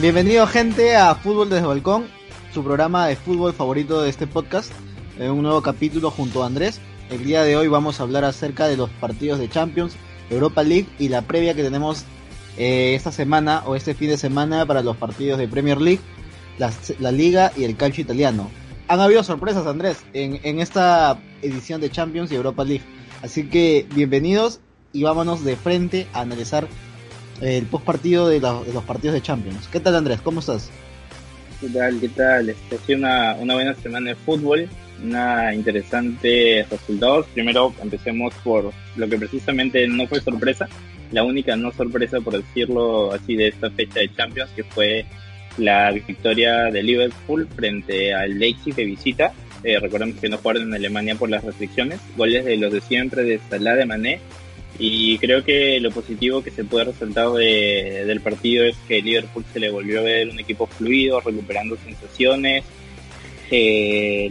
Bienvenido gente a Fútbol desde Balcón, su programa de fútbol favorito de este podcast, en un nuevo capítulo junto a Andrés. El día de hoy vamos a hablar acerca de los partidos de Champions, Europa League y la previa que tenemos eh, esta semana o este fin de semana para los partidos de Premier League, la, Liga y el calcio italiano. Han habido sorpresas, Andrés, en, en esta edición de Champions y Europa League. Así que bienvenidos y vámonos de frente a analizar el post partido de, los partidos de Champions. ¿Qué tal Andrés? ¿Cómo estás? ¿Qué tal? ¿Qué tal? Este, ha sido una, una buena semana de fútbol, una interesante resultados. Primero empecemos por lo que precisamente no fue sorpresa, la única no sorpresa por decirlo así de esta fecha de Champions, que fue la victoria de Liverpool frente al Leipzig de visita. Eh, recordemos que no jugaron en Alemania por las restricciones. Goles de los de siempre, de Salah, de Mané y creo que lo positivo que se puede resaltar de, del partido es que Liverpool se le volvió a ver un equipo fluido, recuperando sensaciones. Eh,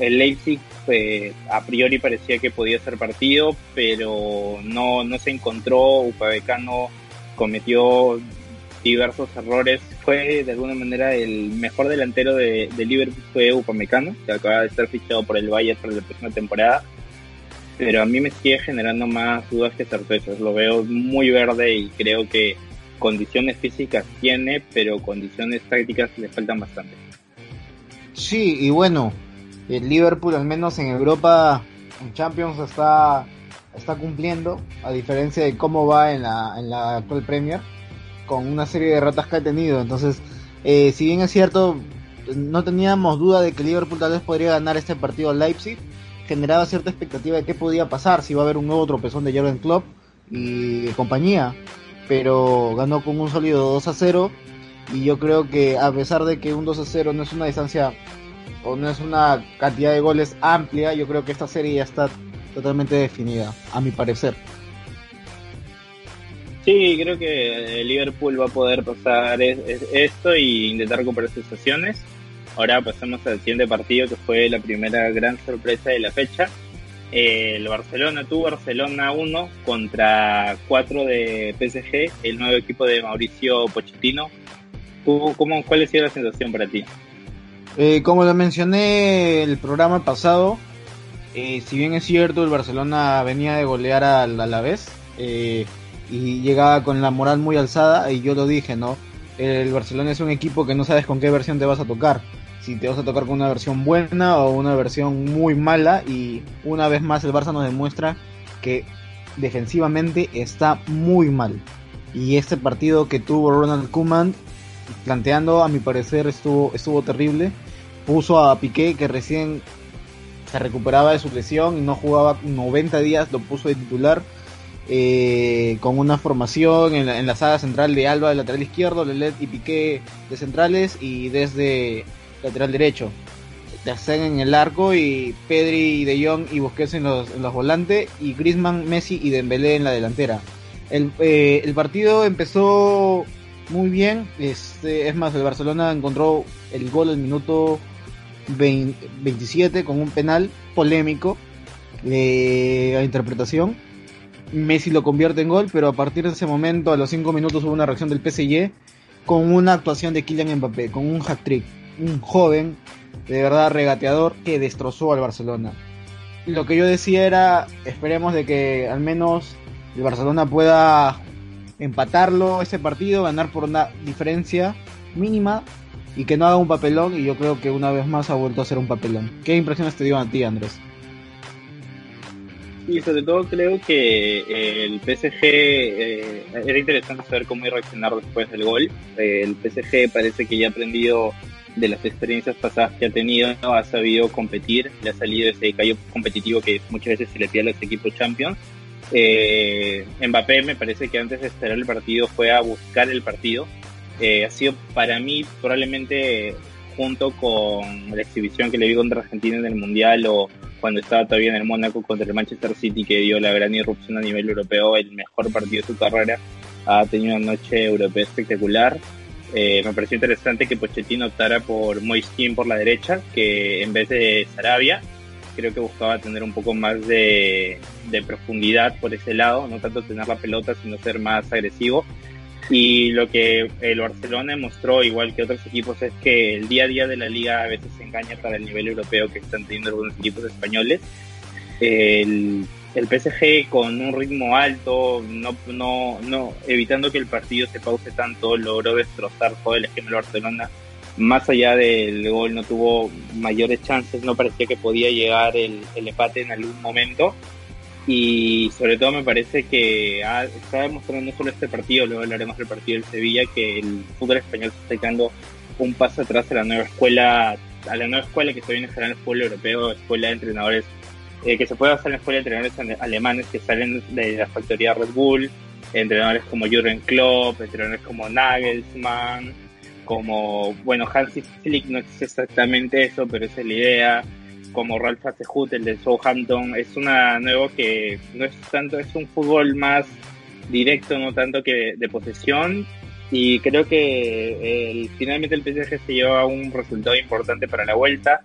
el Leipzig pues, a priori parecía que podía ser partido, pero no, no se encontró. Upamecano cometió diversos errores. Fue de alguna manera el mejor delantero de, de Liverpool fue Upamecano, que acaba de estar fichado por el Bayern para la próxima temporada pero a mí me sigue generando más dudas que certezas. Lo veo muy verde y creo que condiciones físicas tiene, pero condiciones tácticas le faltan bastante. Sí, y bueno, el Liverpool al menos en Europa, en Champions está, está cumpliendo, a diferencia de cómo va en la, en la actual Premier, con una serie de ratas que ha tenido. Entonces, eh, si bien es cierto, no teníamos duda de que Liverpool tal vez podría ganar este partido al Leipzig, generaba cierta expectativa de qué podía pasar, si iba a haber un nuevo tropezón de Jurgen Klopp y compañía, pero ganó con un sólido 2 a 0 y yo creo que a pesar de que un 2 a 0 no es una distancia o no es una cantidad de goles amplia, yo creo que esta serie ya está totalmente definida, a mi parecer. Sí, creo que Liverpool va a poder pasar esto y intentar recuperar sensaciones. Ahora pasamos al siguiente partido que fue la primera gran sorpresa de la fecha. el Barcelona tuvo Barcelona 1 contra 4 de PSG, el nuevo equipo de Mauricio Pochettino. ¿Cómo, ¿Cuál ha sido la sensación para ti? Eh, como lo mencioné el programa pasado, eh, si bien es cierto, el Barcelona venía de golear al Alavés eh, y llegaba con la moral muy alzada, y yo lo dije, ¿no? El Barcelona es un equipo que no sabes con qué versión te vas a tocar si te vas a tocar con una versión buena o una versión muy mala y una vez más el Barça nos demuestra que defensivamente está muy mal. Y este partido que tuvo Ronald Koeman planteando a mi parecer estuvo estuvo terrible. Puso a Piqué que recién se recuperaba de su lesión y no jugaba 90 días, lo puso de titular. Eh, con una formación en la, en la, saga central de Alba de lateral izquierdo, Lelet y Piqué de centrales y desde lateral derecho. Te hacen en el arco y Pedri, De Jong y Busquets en los, en los volantes y Griezmann, Messi y Dembélé en la delantera. El, eh, partido empezó muy bien, este, es más, el Barcelona encontró el gol al minuto 27 con un penal polémico de interpretación. Messi lo convierte en gol, pero a partir de ese momento, a los 5 minutos, hubo una reacción del PSG con una actuación de Kylian Mbappé, con un hat-trick un joven, de verdad regateador, que destrozó al Barcelona. Lo que yo decía era, esperemos de que al menos el Barcelona pueda empatarlo ese partido, ganar por una diferencia mínima y que no haga un papelón y yo creo que una vez más ha vuelto a hacer un papelón. ¿Qué impresiones te dio a ti, Andrés? Y sobre todo creo que eh, el PSG eh, era interesante saber cómo iba reaccionar después del gol. Eh, el PSG parece que ya ha aprendido de las experiencias pasadas que ha tenido, ha sabido competir, le ha salido ese callo competitivo que muchas veces se le pide a los equipos champions. Eh, Mbappé me parece que antes de esperar el partido fue a buscar el partido. Eh, ha sido para mí probablemente junto con la exhibición que le vi contra Argentina en el Mundial o cuando estaba todavía en el Mónaco contra el Manchester City que dio la gran irrupción a nivel europeo, el mejor partido de su carrera. Ha tenido una noche europea espectacular Eh, me pareció interesante que Pochettino optara por Moiskin por la derecha, que en vez de Sarabia, creo que buscaba tener un poco más de, de profundidad por ese lado, no tanto tener la pelota, sino ser más agresivo. Y lo que el Barcelona mostró, igual que otros equipos, es que el día a día de la liga a veces se engaña para el nivel europeo que están teniendo algunos equipos españoles. El, el PSG con un ritmo alto, no, no, no, evitando que el partido se pause tanto, logró destrozar todo el esquema de Barcelona. Más allá del gol, no tuvo mayores chances, no parecía que podía llegar el empate en algún momento y sobre todo me parece que está demostrando solo este partido, luego hablaremos del partido del Sevilla, que el fútbol español está sacando un paso atrás a la nueva escuela, a la nueva escuela que se viene a en el fútbol europeo, escuela de entrenadores, eh, que se puede hacer en la escuela de entrenadores alemanes que salen de la factoría Red Bull, entrenadores como Jürgen Klopp, entrenadores como Nagelsmann, como, bueno, Hansi Flick no es exactamente eso, pero esa es la idea como Ralph Hasenhut, el de Southampton, es una nueva que no es tanto, es un fútbol más directo, no tanto que de posesión, y creo que finalmente el PSG se lleva un resultado importante para la vuelta.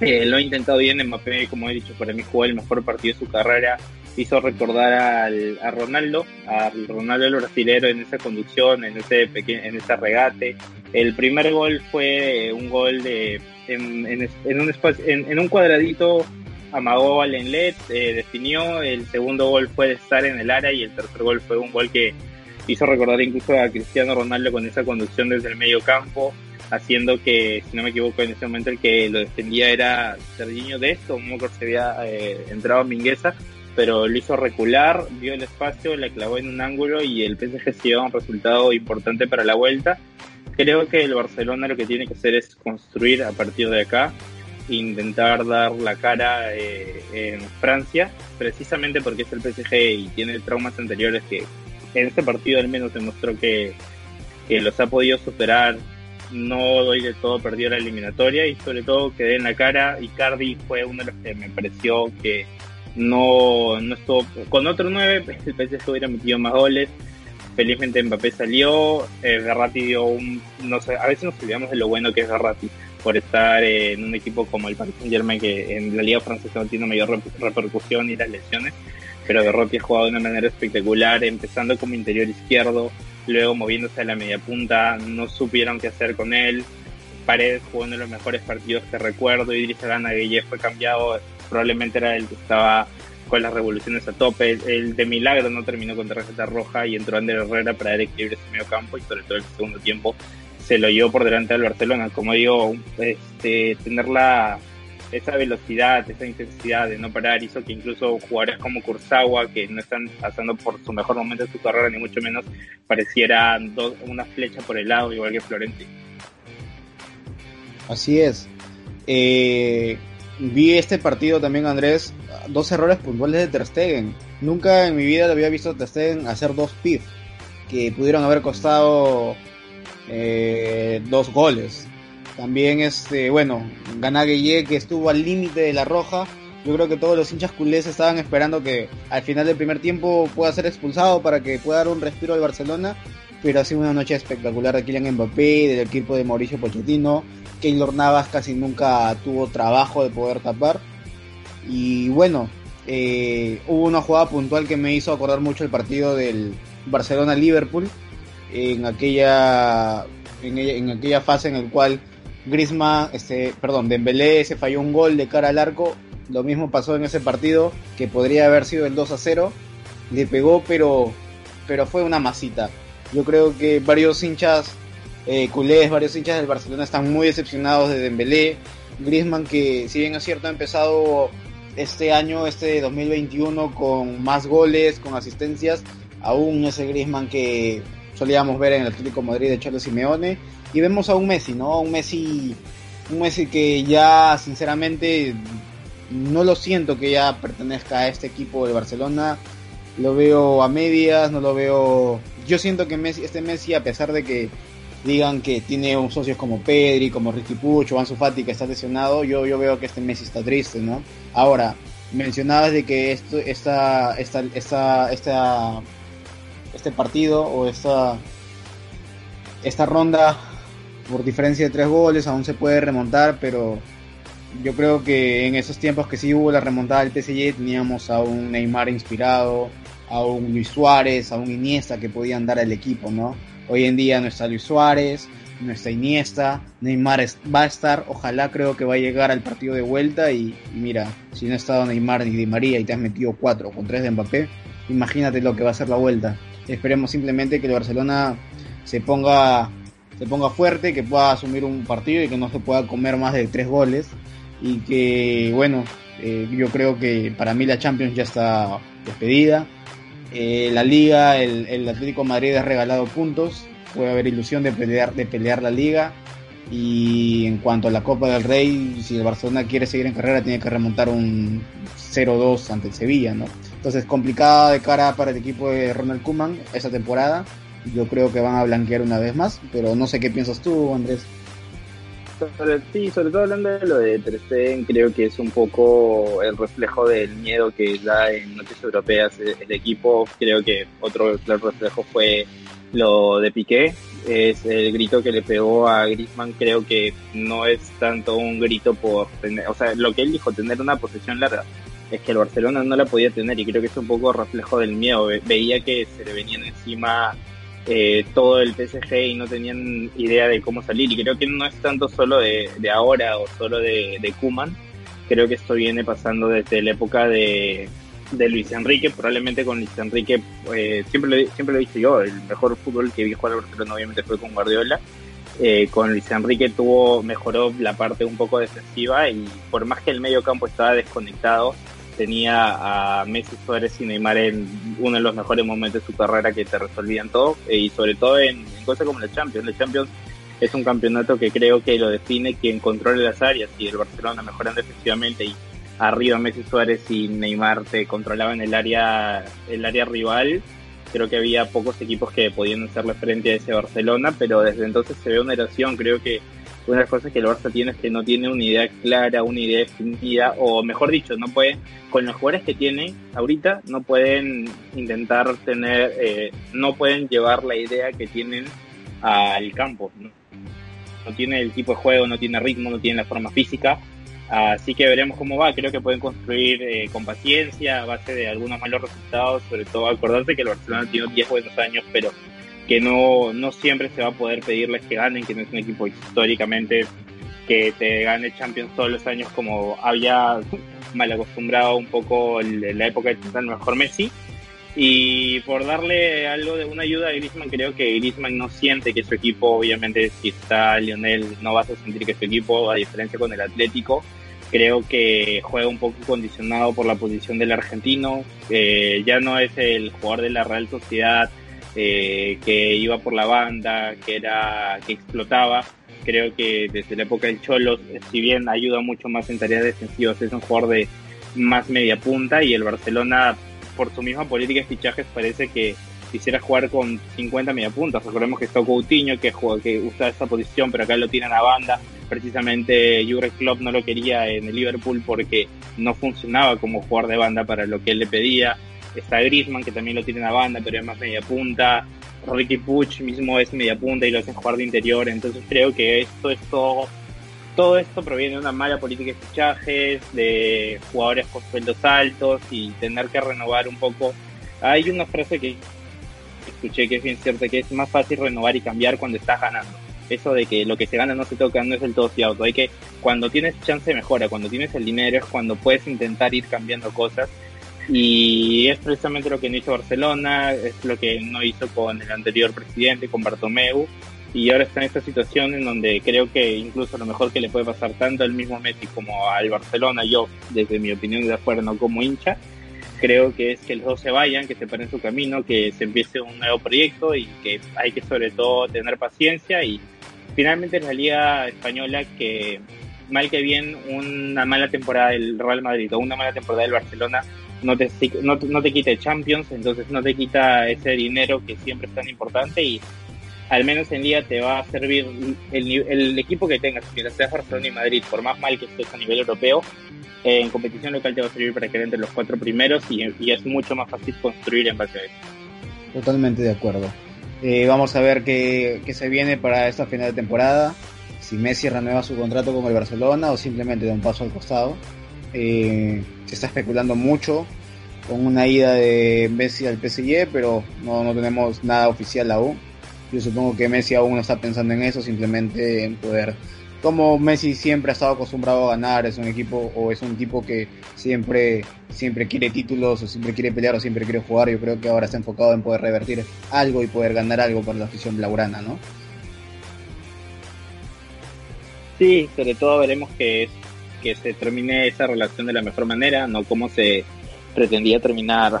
Eh, lo ha intentado bien Mbappé, como he dicho, para mí jugó el mejor partido de su carrera. Hizo recordar al, a Ronaldo, al Ronaldo el brasilero en esa conducción, en ese en ese regate. El primer gol fue un gol de en, en, un, espacio, en, un cuadradito amagó al Enlet, eh, definió, el segundo gol fue de estar en el área y el tercer gol fue un gol que hizo recordar incluso a Cristiano Ronaldo con esa conducción desde el medio campo, haciendo que, si no me equivoco, en ese momento el que lo defendía era Serginho de esto, un que se había eh, entrado a Mingueza, pero lo hizo recular, vio el espacio, la clavó en un ángulo y el PSG se lleva un resultado importante para la vuelta creo que el Barcelona lo que tiene que hacer es construir a partir de acá, intentar dar la cara eh, en Francia, precisamente porque es el PSG y tiene traumas anteriores que en este partido al menos demostró que, que los ha podido superar. No doy de todo perdió la eliminatoria y sobre todo que en la cara. y Cardi fue uno de los que me pareció que no, no estuvo. Con otro 9, el PSG hubiera metido más goles felizmente Mbappé salió, eh, Garratti dio un, no sé, a veces nos olvidamos de lo bueno que es Garratti por estar en un equipo como el Paris Saint Germain que en la liga francesa no tiene mayor repercusión y las lesiones, pero Garratti ha jugado de una manera espectacular, empezando como interior izquierdo, luego moviéndose a la media punta, no supieron qué hacer con él, Paredes jugó uno de los mejores partidos que recuerdo, Idris Alana Gueye fue cambiado, probablemente era el que estaba con las revoluciones a tope. El, de milagro no terminó con tarjeta roja y entró Ander Herrera para dar equilibrio ese medio campo y sobre todo el segundo tiempo se lo llevó por delante del Barcelona. Como digo, este, tener la, esa velocidad, esa intensidad de no parar hizo que incluso jugadores como Kurzawa, que no están pasando por su mejor momento de su carrera, ni mucho menos, parecieran dos, una flecha por el lado, igual que Florenti. Así es. Eh, vi este partido también, Andrés, dos errores puntuales de Ter Stegen. Nunca en mi vida lo había visto a Ter Stegen hacer dos pif que pudieron haber costado eh, dos goles. También este, bueno, Ganagueye que estuvo al límite de la roja. Yo creo que todos los hinchas culés estaban esperando que al final del primer tiempo pueda ser expulsado para que pueda dar un respiro al Barcelona. Pero ha sido una noche espectacular de Kylian Mbappé, del equipo de Mauricio Pochettino. Keylor Navas casi nunca tuvo trabajo de poder tapar. Y bueno, eh, hubo una jugada puntual que me hizo acordar mucho el partido del Barcelona-Liverpool. En aquella, en, aquella fase en el cual Griezmann, este, perdón, Dembélé se falló un gol de cara al arco. Lo mismo pasó en ese partido, que podría haber sido el 2 a 0. Le pegó, pero, pero fue una masita. Yo creo que varios hinchas eh, culés, varios hinchas del Barcelona están muy decepcionados de Dembélé. Griezmann que si bien es cierto ha empezado este año, este 2021 con más goles, con asistencias, aún ese Griezmann que solíamos ver en el Atlético Madrid de Cholo Simeone y vemos a un Messi, ¿no? Un Messi un Messi que ya sinceramente no lo siento que ya pertenezca a este equipo de Barcelona. Lo veo a medias, no lo veo. Yo siento que Messi, este Messi, a pesar de que digan que tiene socios como Pedri, como Ricky Pucho, Ansu Fati que está lesionado, yo, yo veo que este Messi está triste, ¿no? Ahora, mencionabas de que esto, esta, esta, esta, esta, este partido o esta, esta ronda, por diferencia de tres goles, aún se puede remontar, pero yo creo que en esos tiempos que sí hubo la remontada del PSG teníamos a un Neymar inspirado, a un Luis Suárez, a un Iniesta que podían dar al equipo, ¿no? Hoy en día no está Luis Suárez, no está Iniesta, Neymar va a estar, ojalá creo que va a llegar al partido de vuelta y, mira, si no ha estado Neymar ni Di María y te has metido cuatro con tres de Mbappé, imagínate lo que va a ser la vuelta. Esperemos simplemente que el Barcelona se ponga se ponga fuerte, que pueda asumir un partido y que no se pueda comer más de tres goles y que bueno, eh, yo creo que para mí la Champions ya está despedida. Eh, la Liga, el, el, Atlético Madrid ha regalado puntos, puede haber ilusión de pelear, de pelear la Liga. Y en cuanto a la Copa del Rey, si el Barcelona quiere seguir en carrera, tiene que remontar un 0-2 ante el Sevilla, ¿no? Entonces, complicada de cara para el equipo de Ronald Koeman esa temporada. Yo creo que van a blanquear una vez más, pero no sé qué piensas tú, Andrés sí, sobre todo hablando de lo de Ter creo que es un poco el reflejo del miedo que da en noches europeas el, equipo. Creo que otro reflejo fue lo de Piqué, es el grito que le pegó a Griezmann, creo que no es tanto un grito por tener, o sea, lo que él dijo, tener una posesión larga, es que el Barcelona no la podía tener y creo que es un poco reflejo del miedo, veía que se le venían encima eh, todo el PSG y no tenían idea de cómo salir. Y creo que no es tanto solo de, ahora o solo de, de Kuman. Creo que esto viene pasando desde la época de, Luis Enrique. Probablemente con Luis Enrique, eh, siempre, lo, siempre lo he dicho yo, el mejor fútbol que vi jugar al Barcelona obviamente fue con Guardiola. Eh, con Luis Enrique tuvo, mejoró la parte un poco defensiva y por más que el medio campo estaba desconectado, tenía a Messi, Suárez y Neymar en uno de los mejores momentos de su carrera que te resolvían todo eh, y sobre todo en, cosas como la Champions. La Champions es un campeonato que creo que lo define quien controle las áreas y el Barcelona mejorando efectivamente y arriba Messi, Suárez y Neymar te controlaban el área, el área rival. Creo que había pocos equipos que podían hacerle frente a ese Barcelona, pero desde entonces se ve una erosión. Creo que una de las cosas que el Barça tiene es que no tiene una idea clara, una idea definida, o mejor dicho, no puede, con los jugadores que tiene ahorita, no pueden intentar tener, eh, no pueden llevar la idea que tienen al campo. ¿no? tiene el tipo de juego, no tiene ritmo, no tiene la forma física. Así que veremos cómo va. Creo que pueden construir eh, con paciencia, a base de algunos malos resultados. Sobre todo acordarse que el Barcelona tiene 10 buenos años, pero que no, no siempre se va a poder pedirles que ganen, que no es un equipo históricamente que te gane Champions todos los años como había mal acostumbrado un poco en la época de el mejor Messi. Y por darle algo de una ayuda a Griezmann, creo que Griezmann no siente que su equipo, obviamente si está Lionel, no vas a sentir que su equipo, a diferencia con el Atlético, creo que juega un poco condicionado por la posición del argentino, eh, ya no es el jugador de la Real Sociedad eh, que iba por la banda, que era que explotaba. Creo que desde la época del Cholos, si bien ayuda mucho más en tareas defensivas, es un jugador de más media punta y el Barcelona, por su misma política de fichajes, parece que quisiera jugar con 50 media puntas. Recordemos que está Coutinho, que, juega, que usa esa posición, pero acá lo tienen a banda. Precisamente Jurgen Klopp no lo quería en el Liverpool porque no funcionaba como jugador de banda para lo que él le pedía está Griezmann, que también lo tiene en la banda, pero es más media punta. Ricky Puch mismo es media punta y lo hacen jugar de interior. Entonces creo que esto es todo, todo esto proviene de una mala política de fichajes, de jugadores con sueldos altos y tener que renovar un poco. Hay una frase que escuché que es bien cierta, que es más fácil renovar y cambiar cuando estás ganando. Eso de que lo que se gana no se toca no es del todo cierto. Hay que, cuando tienes chance mejora, cuando tienes el dinero es cuando puedes intentar ir cambiando cosas y es precisamente lo que no hizo Barcelona, es lo que no hizo con el anterior presidente, con Bartomeu, y ahora está en esta situación en donde creo que incluso lo mejor que le puede pasar tanto al mismo Messi como al Barcelona, yo desde mi opinión de afuera, no como hincha, creo que es que los dos se vayan, que se paren su camino, que se empiece un nuevo proyecto y que hay que sobre todo tener paciencia y finalmente es la liga española que mal que bien una mala temporada del Real Madrid o una mala temporada del Barcelona no te, no, no te quita Champions, entonces no te quita ese dinero que siempre es tan importante y al menos en día te va a servir el, el equipo que tengas, si sea Barcelona y Madrid, por más mal que estés a nivel europeo, en competición local te va a servir para quedar entre los cuatro primeros y, y, es mucho más fácil construir en base a eso. Totalmente de acuerdo. Eh, vamos a ver qué, qué, se viene para esta final de temporada. Si Messi renueva su contrato con el Barcelona o simplemente da un paso al costado. Eh, se está especulando mucho con una ida de Messi al PSG, pero no, no tenemos nada oficial aún. Yo supongo que Messi aún no está pensando en eso, simplemente en poder como Messi siempre ha estado acostumbrado a ganar, es un equipo o es un tipo que siempre, siempre quiere títulos o siempre quiere pelear o siempre quiere jugar, yo creo que ahora está enfocado en poder revertir algo y poder ganar algo para la afición blaugrana, ¿no? Sí, sobre todo veremos que, que se termine esa relación de la mejor manera, no como se pretendía terminar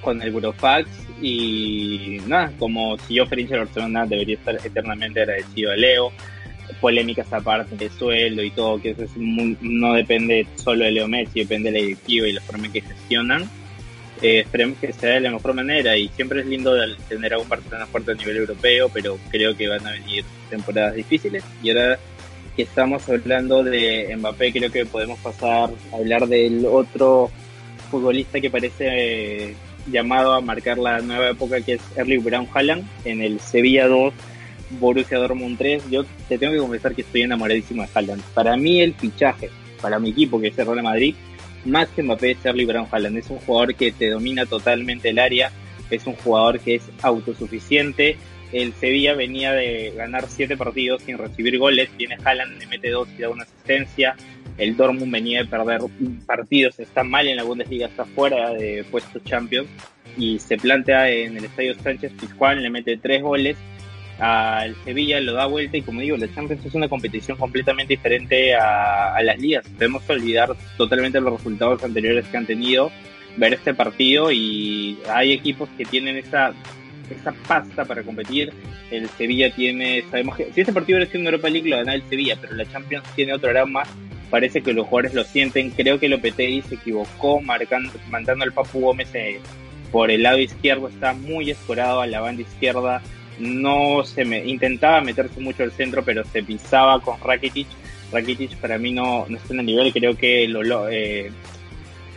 con el Burofax y nada, como si yo de Barcelona debería estar eternamente agradecido a Leo, polémicas aparte de sueldo y todo, que eso es no depende solo de Leo Messi, depende de la directiva y la forma en que gestionan. Eh, esperemos que sea de la mejor manera y siempre es lindo tener a un Barcelona fuerte a nivel europeo, pero creo que van a venir temporadas difíciles. Y ahora que estamos hablando de Mbappé, creo que podemos pasar a hablar del otro futbolista que parece eh, llamado a marcar la nueva época, que es Erling Brown Haaland, en el Sevilla 2 Borussia Dortmund 3, yo te tengo que confesar que estoy enamoradísimo de Haaland. Para mí el fichaje, para mi equipo que es el Real Madrid, más que Mbappé es Erling Brown Haaland. Es un jugador que te domina totalmente el área, es un jugador que es autosuficiente. El Sevilla venía de ganar siete partidos sin recibir goles, viene Haaland, le mete dos y da una asistencia. El Dortmund venía de perder partidos, está mal en la Bundesliga, está fuera de puestos Champions y se plantea en el Estadio Sánchez Pizjuán, le mete tres goles al Sevilla, lo da vuelta y como digo, la Champions es una competición completamente diferente a, las ligas. Debemos olvidar totalmente los resultados anteriores que han tenido, ver este partido y hay equipos que tienen esa, esa pasta para competir. El Sevilla tiene, sabemos que si este partido hubiera sido en Europa League lo gana el Sevilla, pero la Champions tiene otro aroma. Parece que los jugadores lo sienten. Creo que Lopetegui se equivocó marcando, mandando al Papu Gómez eh, por el lado izquierdo. Está muy escorado a la banda izquierda no se me intentaba meterse mucho al centro, pero se pisaba con Rakitic. Rakitic para mí no, no está en el nivel, creo que lo, eh,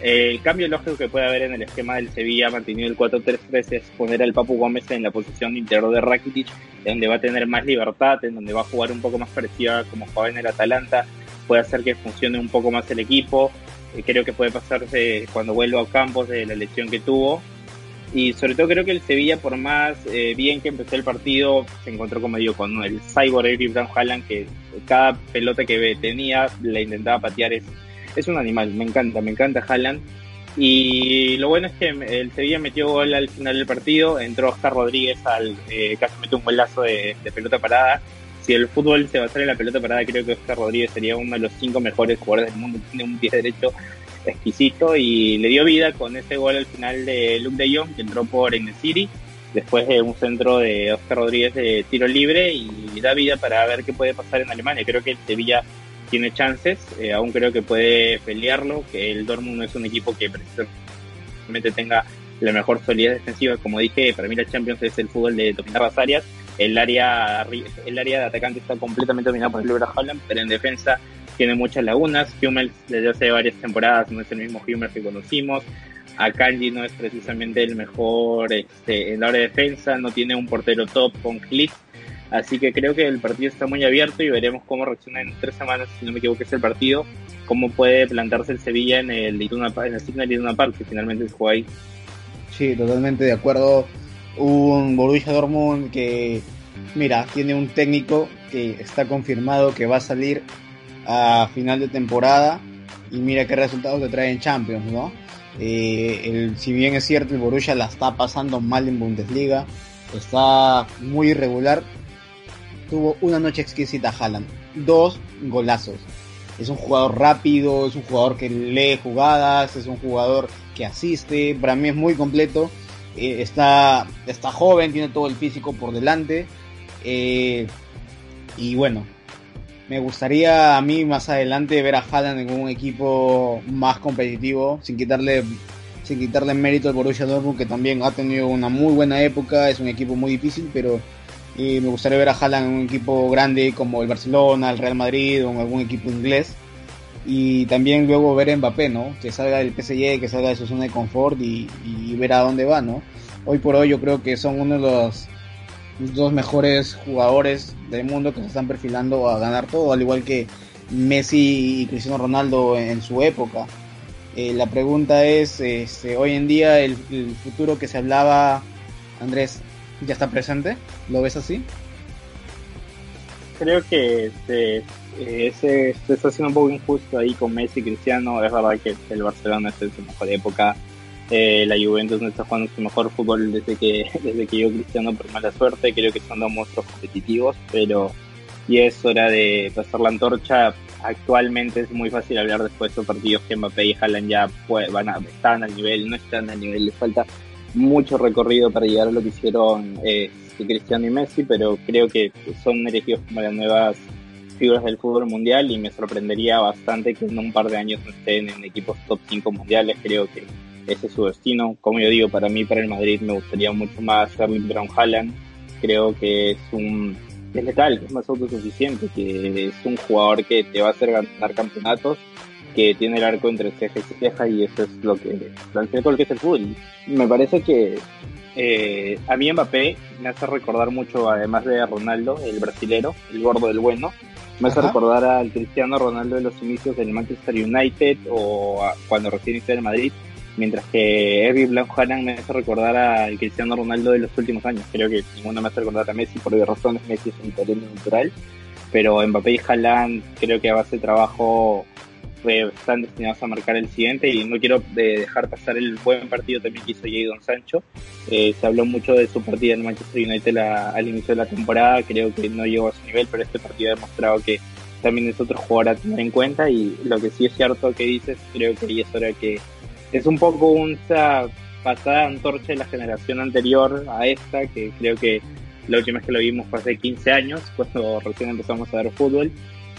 el cambio lógico que puede haber en el esquema del Sevilla mantenido el 4-3-3 es poner al Papu Gómez en la posición de interior de Rakitic, donde va a tener más libertad, en donde va a jugar un poco más parecido como jugaba en el Atalanta, puede hacer que funcione un poco más el equipo. Eh, creo que puede pasarse cuando vuelva a Campos de la lesión que tuvo y sobre todo creo que el Sevilla, por más eh, bien que empezó el partido, se encontró, como digo, con el cyborg Eric Brown Haaland, que cada pelota que tenía la intentaba patear. Es, es un animal, me encanta, me encanta Haaland. Y lo bueno es que el Sevilla metió gol al final del partido, entró Oscar Rodríguez al eh, casi metió un golazo de, pelota parada. Si el fútbol se basara en la pelota parada, creo que Oscar Rodríguez sería uno de los cinco mejores jugadores del mundo. Tiene un pie derecho exquisito y le dio vida con ese gol al final de Luke de Jong que entró por City después de un centro de Oscar Rodríguez de tiro libre y da vida para ver qué puede pasar en Alemania. Creo que el Sevilla tiene chances, eh, aún creo que puede pelearlo, que el Dortmund no es un equipo que precisamente tenga la mejor solidez defensiva, como dije, para mí la Champions es el fútbol de dominar las áreas, el área el área de atacante está completamente dominado por el Libra Holland, pero en defensa tiene muchas lagunas. Hummels desde hace varias temporadas no es el mismo Hummels que conocimos. Akanji no es precisamente el mejor este, en la hora de defensa, no tiene un portero top con clic. Así que creo que el partido está muy abierto y veremos cómo reacciona en tres semanas, si no me equivoco, es el partido, cómo puede plantarse el Sevilla en el Iduna, en el Signal Iduna Park, que finalmente se juega ahí. Sí, totalmente de acuerdo. Un Borussia Dortmund que, mira, tiene un técnico que está confirmado que va a salir a final de temporada y mira qué resultados te trae en Champions, ¿no? Eh, si bien es cierto, el Borussia la está pasando mal en Bundesliga, está muy irregular. Tuvo una noche exquisita Haaland, dos golazos. Es un jugador rápido, es un jugador que lee jugadas, es un jugador que asiste, para mí es muy completo. Eh, está, está joven, tiene todo el físico por delante. Eh, y bueno, me gustaría a mí más adelante ver a Haaland en un equipo más competitivo, sin quitarle sin quitarle mérito al Borussia Dortmund, que también ha tenido una muy buena época, es un equipo muy difícil, pero me gustaría ver a Haaland en un equipo grande como el Barcelona, el Real Madrid o en algún equipo inglés. Y también luego ver a Mbappé, ¿no? Que salga del PSG, que salga de su zona de confort y, y ver a dónde va, ¿no? Hoy por hoy yo creo que son uno de los dos mejores jugadores del mundo que se están perfilando a ganar todo, al igual que Messi y Cristiano Ronaldo en, su época. Eh, la pregunta es, este, hoy en día el, futuro que se hablaba, Andrés, ¿ya está presente? ¿Lo ves así? Creo que este, ese, se está haciendo un poco injusto ahí con Messi y Cristiano. Es verdad que el Barcelona está en su mejor época. Eh, la Juventus no está jugando su mejor fútbol desde que desde que yo Cristiano por mala suerte. Creo que son dos monstruos competitivos, pero y es hora de pasar la antorcha. Actualmente es muy fácil hablar después de estos partidos que Mbappé y Haaland ya van a, están al nivel, no están al nivel, les falta mucho recorrido para llegar a lo que hicieron eh, Cristiano y Messi, pero creo que son elegidos como las nuevas figuras del fútbol mundial y me sorprendería bastante que en un par de años no estén en equipos top 5 mundiales. Creo que ese es su destino. Como yo digo, para mí, para el Madrid, me gustaría mucho más Erling Brown Haaland. Creo que es un es letal, es más autosuficiente, que es un jugador que te va a hacer ganar campeonatos, que tiene el arco entre ceja y ceja y eso es lo que plantea con lo que es el fútbol. Me parece que eh, a mí Mbappé me hace recordar mucho, además de Ronaldo, el brasilero, el gordo del bueno, me hace recordar al Cristiano Ronaldo de los inicios del Manchester United o cuando recién hizo el Madrid, mientras que Erwin Blanco me hace recordar al Cristiano Ronaldo de los últimos años. Creo que ninguno me hace recordar a Messi por razones, Messi es un talento natural, pero Mbappé y Haaland creo que a base de trabajo están destinados a marcar el siguiente y no quiero dejar pasar el buen partido también que hizo Jadon Sancho. Eh, se habló mucho de su partida en Manchester United al inicio de la temporada, creo que no llegó a su nivel, pero este partido ha demostrado que también es otro jugador a tener en cuenta y lo que sí es cierto que dices, creo que ahí es hora que es un poco una pasada antorcha de la generación anterior a esta, que creo que la última vez que lo vimos fue hace 15 años, cuando recién empezamos a ver fútbol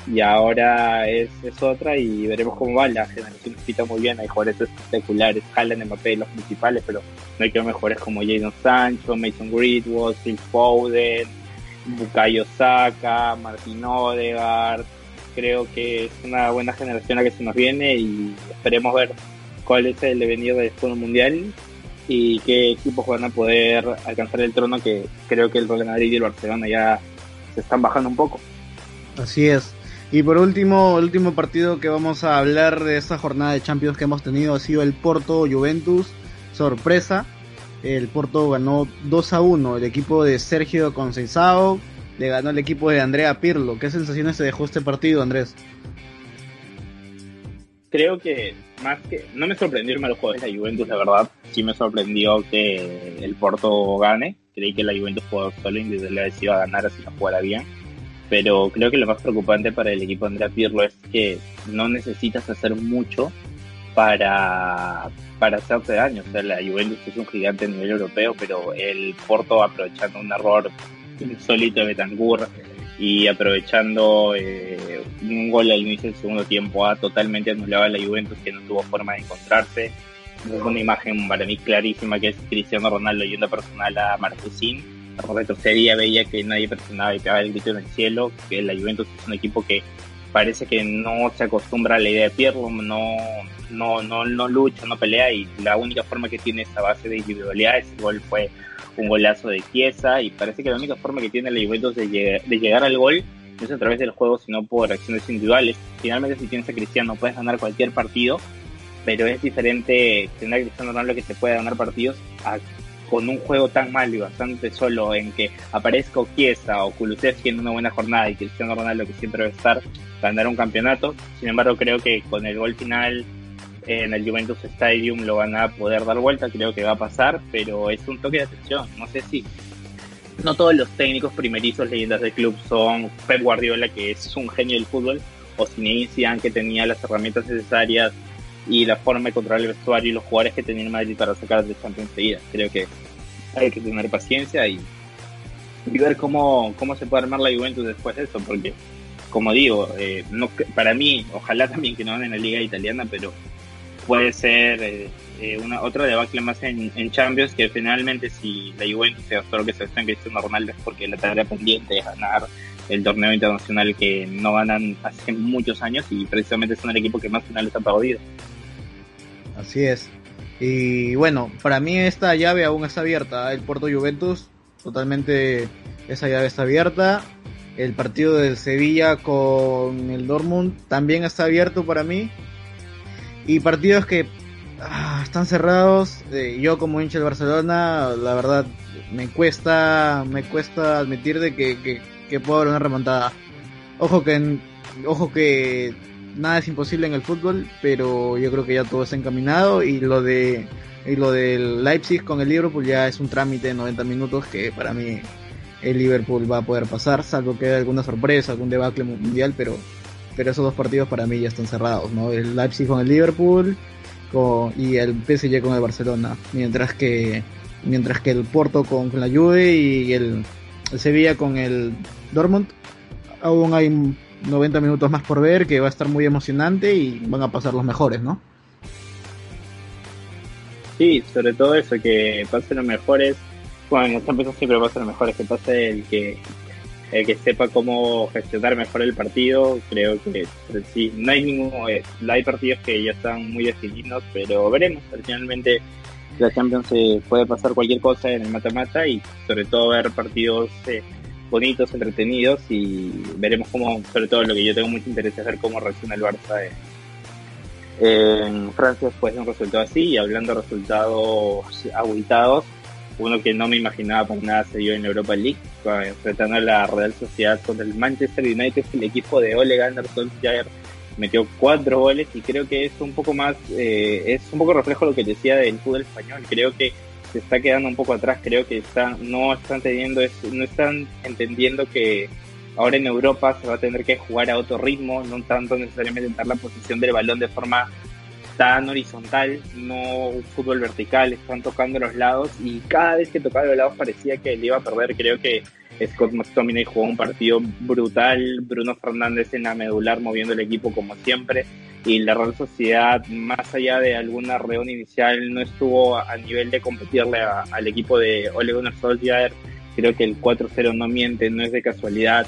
y ahora es, es otra y veremos cómo va. La generación pita muy bien, hay jugadores espectaculares, Haaland, Mbappé, los principales, pero no hay que mejores como Jadon Sancho, Mason Greenwood, Phil Foden, Bukayo Saka, Martin Odegaard. Creo que es una buena generación la que se nos viene y esperemos ver cuál es el devenir del fútbol mundial y qué equipos van a poder alcanzar el trono que creo que el Real Madrid y el Barcelona ya se están bajando un poco. Así es. Y por último, el último partido que vamos a hablar de esta jornada de Champions que hemos tenido ha sido el Porto Juventus. Sorpresa. El Porto ganó 2 a 1. El equipo de Sergio Conceição le ganó el equipo de Andrea Pirlo. ¿Qué sensaciones se dejó este partido, Andrés? Creo que más que no me sorprendió el mal juego de la Juventus, la verdad. Sí me sorprendió que el Porto gane. Creí que la Juventus jugó solo y le iba a ganar así no jugara bien pero creo que lo más preocupante para el equipo de Andrea Pirlo es que no necesitas hacer mucho para, para hacerte daño. O sea, la Juventus es un gigante a nivel europeo, pero el Porto aprovechando un error insólito de Betancourt y aprovechando eh, un gol al inicio del segundo tiempo ha totalmente anulado a la Juventus que no tuvo forma de encontrarse. Es una imagen para mí clarísima que es Cristiano Ronaldo yendo personal a Marquezín retrocedía, veía que nadie presionaba y pegaba el grito en el cielo, que la Juventus es un equipo que parece que no se acostumbra a la idea de Pirlo, no, no, no, no lucha, no pelea y la única forma que tiene esa base de individualidad, ese gol fue un golazo de Chiesa y parece que la única forma que tiene la Juventus de, de llegar al gol no es a través del juego, sino por acciones individuales. Finalmente, si tienes a Cristiano, puedes ganar cualquier partido, pero es diferente tener a Cristiano Ronaldo que te puede ganar partidos a con un juego tan malo y bastante solo en que aparezca Chiesa o Kulusevski en una buena jornada y Cristiano Ronaldo que siempre debe estar ganar un campeonato. Sin embargo, creo que con el gol final en el Juventus Stadium lo van a poder dar vuelta, creo que va a pasar, pero es un toque de atención. No sé si no todos los técnicos primerizos leyendas del club son Pep Guardiola, que es un genio del fútbol, o Zinedine que tenía las herramientas necesarias y la forma de controlar el vestuario y los jugadores que tenía el Madrid para sacar de Champions enseguida. Creo que hay que tener paciencia y, ver cómo, cómo se puede armar la Juventus después de eso, porque como digo, eh, no, para mí, ojalá también que no van en la liga italiana, pero puede ser eh, eh, una otra debacle más en, en, Champions que finalmente si la Juventus se gastó lo que se gastó en Cristiano Ronaldo es porque la tarea pendiente es ganar el torneo internacional que no ganan hace muchos años y precisamente son el equipo que más finales ha perdido. Así es. Y bueno, para mí esta llave aún está abierta. El Porto Juventus totalmente esa llave está abierta. El partido del Sevilla con el Dortmund también está abierto para mí. Y partidos que ah, están cerrados. Yo como hincha del Barcelona, la verdad me cuesta, me cuesta admitir de que, que, que puedo haber una remontada. Ojo que, ojo que nada es imposible en el fútbol, pero yo creo que ya todo está encaminado y lo de y lo del Leipzig con el Liverpool ya es un trámite de 90 minutos que para mí el Liverpool va a poder pasar, salvo que haya alguna sorpresa, algún debacle mundial, pero pero esos dos partidos para mí ya están cerrados, ¿no? El Leipzig con el Liverpool y el PSG con el Barcelona, mientras que mientras que el Porto con, la Juve y el, el Sevilla con el Dortmund aún hay 90 minutos más por ver, que va a estar muy emocionante y van a pasar los mejores, ¿no? Sí, sobre todo eso, que pasen los mejores. Bueno, en esta empresa siempre pasan los mejores, que pase el que el que sepa cómo gestionar mejor el partido. Creo que sí, no hay ningún. Eh, hay partidos que ya están muy definidos, pero veremos. Finalmente, la Champions se puede pasar cualquier cosa en el mata-mata y sobre todo ver partidos. Eh, bonitos, entretenidos y veremos cómo, sobre todo lo que yo tengo mucho interés es ver cómo reacciona el Barça en, Francia después de un resultado así y hablando de resultados abultados, uno que no me imaginaba por nada se dio en Europa League, enfrentando a la Real Sociedad contra el Manchester United, el equipo de Ole Gunnar Solskjaer metió cuatro goles y creo que es un poco más, eh, es un poco reflejo lo que decía del fútbol español, creo que se está quedando un poco atrás, creo que está, no están teniendo, no están entendiendo que ahora en Europa se va a tener que jugar a otro ritmo, no tanto necesariamente entrar la posición del balón de forma tan horizontal, no fútbol vertical, están tocando los lados y cada vez que tocaba los lados parecía que le iba a perder, creo que Scott McTominay jugó un partido brutal, Bruno Fernández en la medular moviendo el equipo como siempre y la Real Sociedad, más allá de alguna reunión inicial, no estuvo a nivel de competirle al equipo de Ole Gunnar Solskjaer. Creo que el 4-0 no miente, no es de casualidad.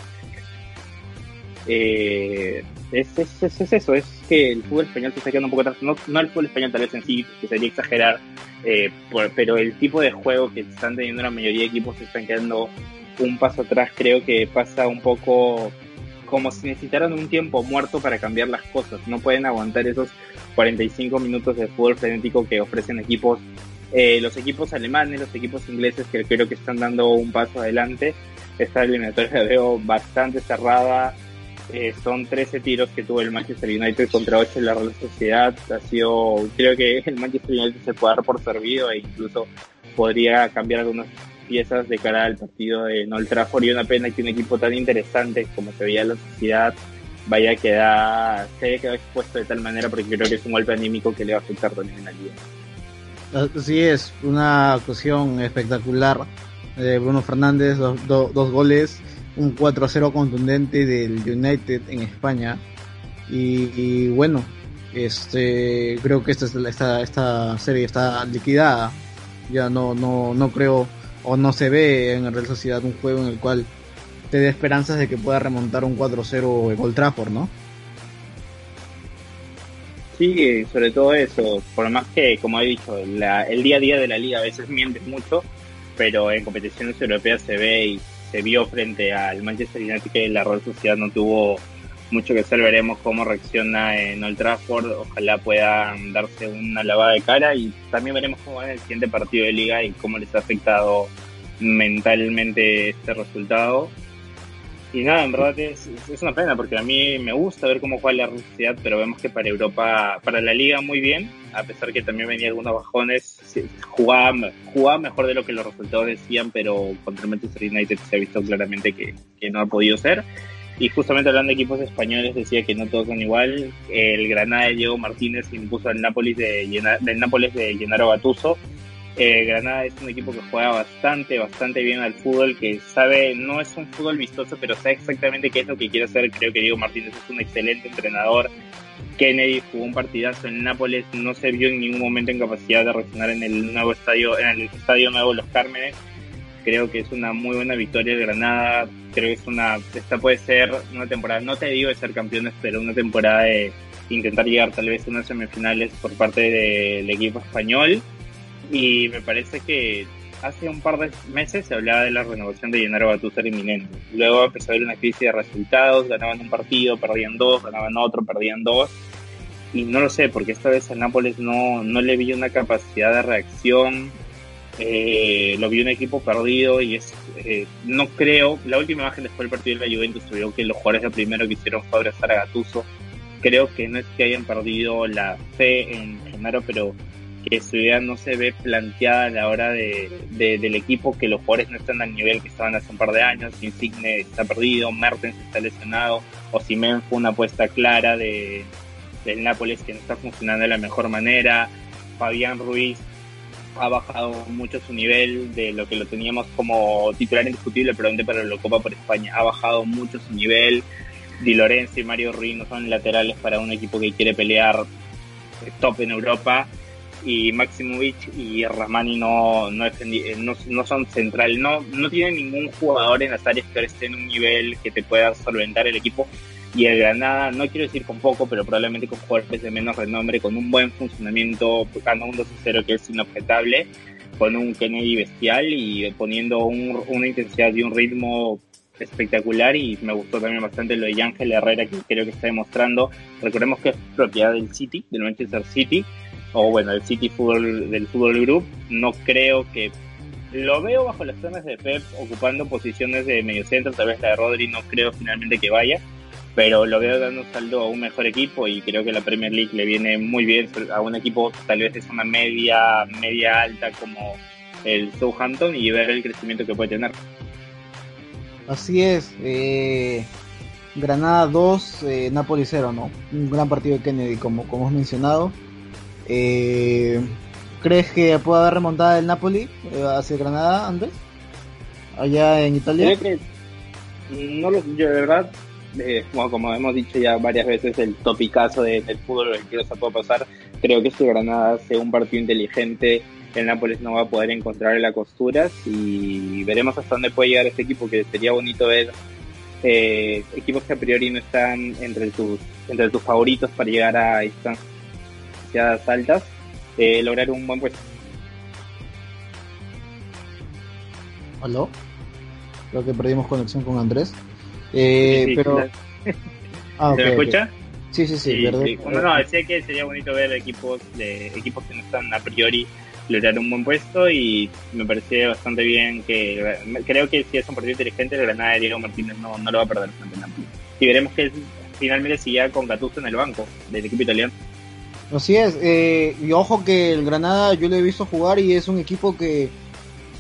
Eh, es, es, es, eso, es que el fútbol español se está quedando un poco atrás. No, no el fútbol español tal vez en sí, que sería exagerar, eh, pero el tipo de juego que están teniendo la mayoría de equipos se están quedando un paso atrás. Creo que pasa un poco como si necesitaran un tiempo muerto para cambiar las cosas. No pueden aguantar esos 45 minutos de fútbol frenético que ofrecen equipos, eh, los equipos alemanes, los equipos ingleses que creo que están dando un paso adelante. Esta eliminatoria la veo bastante cerrada. Eh, son 13 tiros que tuvo el Manchester United contra 8 en la Real Sociedad. Ha sido, creo que el Manchester United se puede dar por servido e incluso podría cambiar algunos piezas de cara al partido de Old Trafford y una pena que un equipo tan interesante como se veía la sociedad vaya a quedar, se haya quedado expuesto de tal manera porque creo que es un golpe anímico que le va a afectar también en la liga. Así es, una actuación espectacular de Bruno Fernández, dos, goles, un 4-0 contundente del United en España y, bueno, este creo que esta, esta, esta serie está liquidada, ya no, no, no creo o no se ve en Real Sociedad un juego en el cual te dé esperanzas de que pueda remontar un 4-0 en Old Trafford, ¿no? Sí, sobre todo eso, por más que, como he dicho, el día a día de la liga a veces miente mucho, pero en competiciones europeas se ve y se vio frente al Manchester United que la Real Sociedad no tuvo mucho que hacer, veremos cómo reacciona en Old Trafford, ojalá puedan darse una lavada de cara y también veremos cómo va en el siguiente partido de liga y cómo les ha afectado mentalmente este resultado. Y nada, en verdad es, es una pena porque a mí me gusta ver cómo juega la Sociedad, pero vemos que para Europa, para la liga muy bien, a pesar que también venía algunos bajones, jugaba, jugaba mejor de lo que los resultados decían, pero contra Manchester United se ha visto claramente que, que no ha podido ser. Y justamente hablando de equipos españoles, decía que no todos son igual. El Granada de Diego Martínez impuso al Nápoles de, del Nápoles de Gennaro Gattuso. Eh, Granada es un equipo que juega bastante, bastante bien al fútbol, que sabe, no es un fútbol vistoso, pero sabe exactamente qué es lo que quiere hacer. Creo que Diego Martínez es un excelente entrenador. Kennedy jugó un partidazo en Nápoles, no se vio en ningún momento en capacidad de reaccionar en el nuevo estadio, en el estadio nuevo Los Cármenes Creo que es una muy buena victoria de Granada. Creo que es una, esta puede ser una temporada, no te digo de ser campeones, pero una temporada de intentar llegar tal vez a unas semifinales por parte del equipo español. Y me parece que hace un par de meses se hablaba de la renovación de Gennaro Gattuso inminente. Luego empezó a haber una crisis de resultados, ganaban un partido, perdían dos, ganaban otro, perdían dos. Y no lo sé, porque esta vez a Nápoles no, no le vi una capacidad de reacción. Eh, lo vi un equipo perdido y es eh, no creo, la última imagen después del partido de la Juventus vio que los jugadores lo primero que hicieron fue abrazar a Gattuso. Creo que no es que hayan perdido la fe en Gennaro, pero que su idea no se ve planteada a la hora de, del equipo, que los jugadores no están al nivel que estaban hace un par de años, Insigne está perdido, Mertens está lesionado, Osimen fue una apuesta clara de, del Nápoles que no está funcionando de la mejor manera, Fabián Ruiz ha bajado mucho su nivel de lo que lo teníamos como titular indiscutible, pero para la Copa por España, ha bajado mucho su nivel, Di Lorenzo y Mario Ruiz no son laterales para un equipo que quiere pelear top en Europa y Maximovic y Ramani no, no, eh, no, no, son central, no, no tienen ningún jugador en las áreas que esté en un nivel que te pueda solventar el equipo. Y el Granada, no quiero decir con poco, pero probablemente con jugadores de menos renombre, con un buen funcionamiento, buscando un 2-0 que es inobjetable, con un Kennedy bestial y poniendo una intensidad y un ritmo espectacular y me gustó también bastante lo de Ángel Herrera que creo que está demostrando. Recordemos que es propiedad del City, del Manchester City, o bueno, el City Football del Fútbol Group, no creo que lo veo bajo las zonas de Pep ocupando posiciones de medio centro, tal vez la de Rodri no creo finalmente que vaya, pero lo veo dando saldo a un mejor equipo y creo que la Premier League le viene muy bien a un equipo tal vez de zona media, media alta como el Southampton y ver el crecimiento que puede tener. Así es, eh, Granada 2, eh, Napoli 0, ¿no? Un gran partido de Kennedy, como, como hemos mencionado. Eh, ¿Crees que puede haber remontada el Napoli eh, hacia Granada, Andrés? Allá en Italia. no lo, yo de verdad, eh, como, hemos dicho ya varias veces, el topicazo del fútbol, el que no se puede pasar. Creo que si Granada hace un partido inteligente, el Nápoles no va a poder encontrar las costuras y veremos hasta dónde puede llegar este equipo, que sería bonito ver eh, equipos que a priori no están entre tus, entre tus favoritos para llegar a instancias altas, eh, lograr un buen puesto. ¿Aló? Creo que perdimos conexión con Andrés. Eh, pero... Ah, ¿Se me escucha? Sí, sí, sí. no, decía que sería bonito ver equipos de equipos que no están a priori lograr un buen puesto y me parece bastante bien que creo que si es un partido inteligente el Granada de Diego Martínez no, no lo va a perder frente y veremos que finalmente siga con Gattuso en el banco del equipo italiano Así es, eh, y ojo que el Granada yo lo he visto jugar y es un equipo que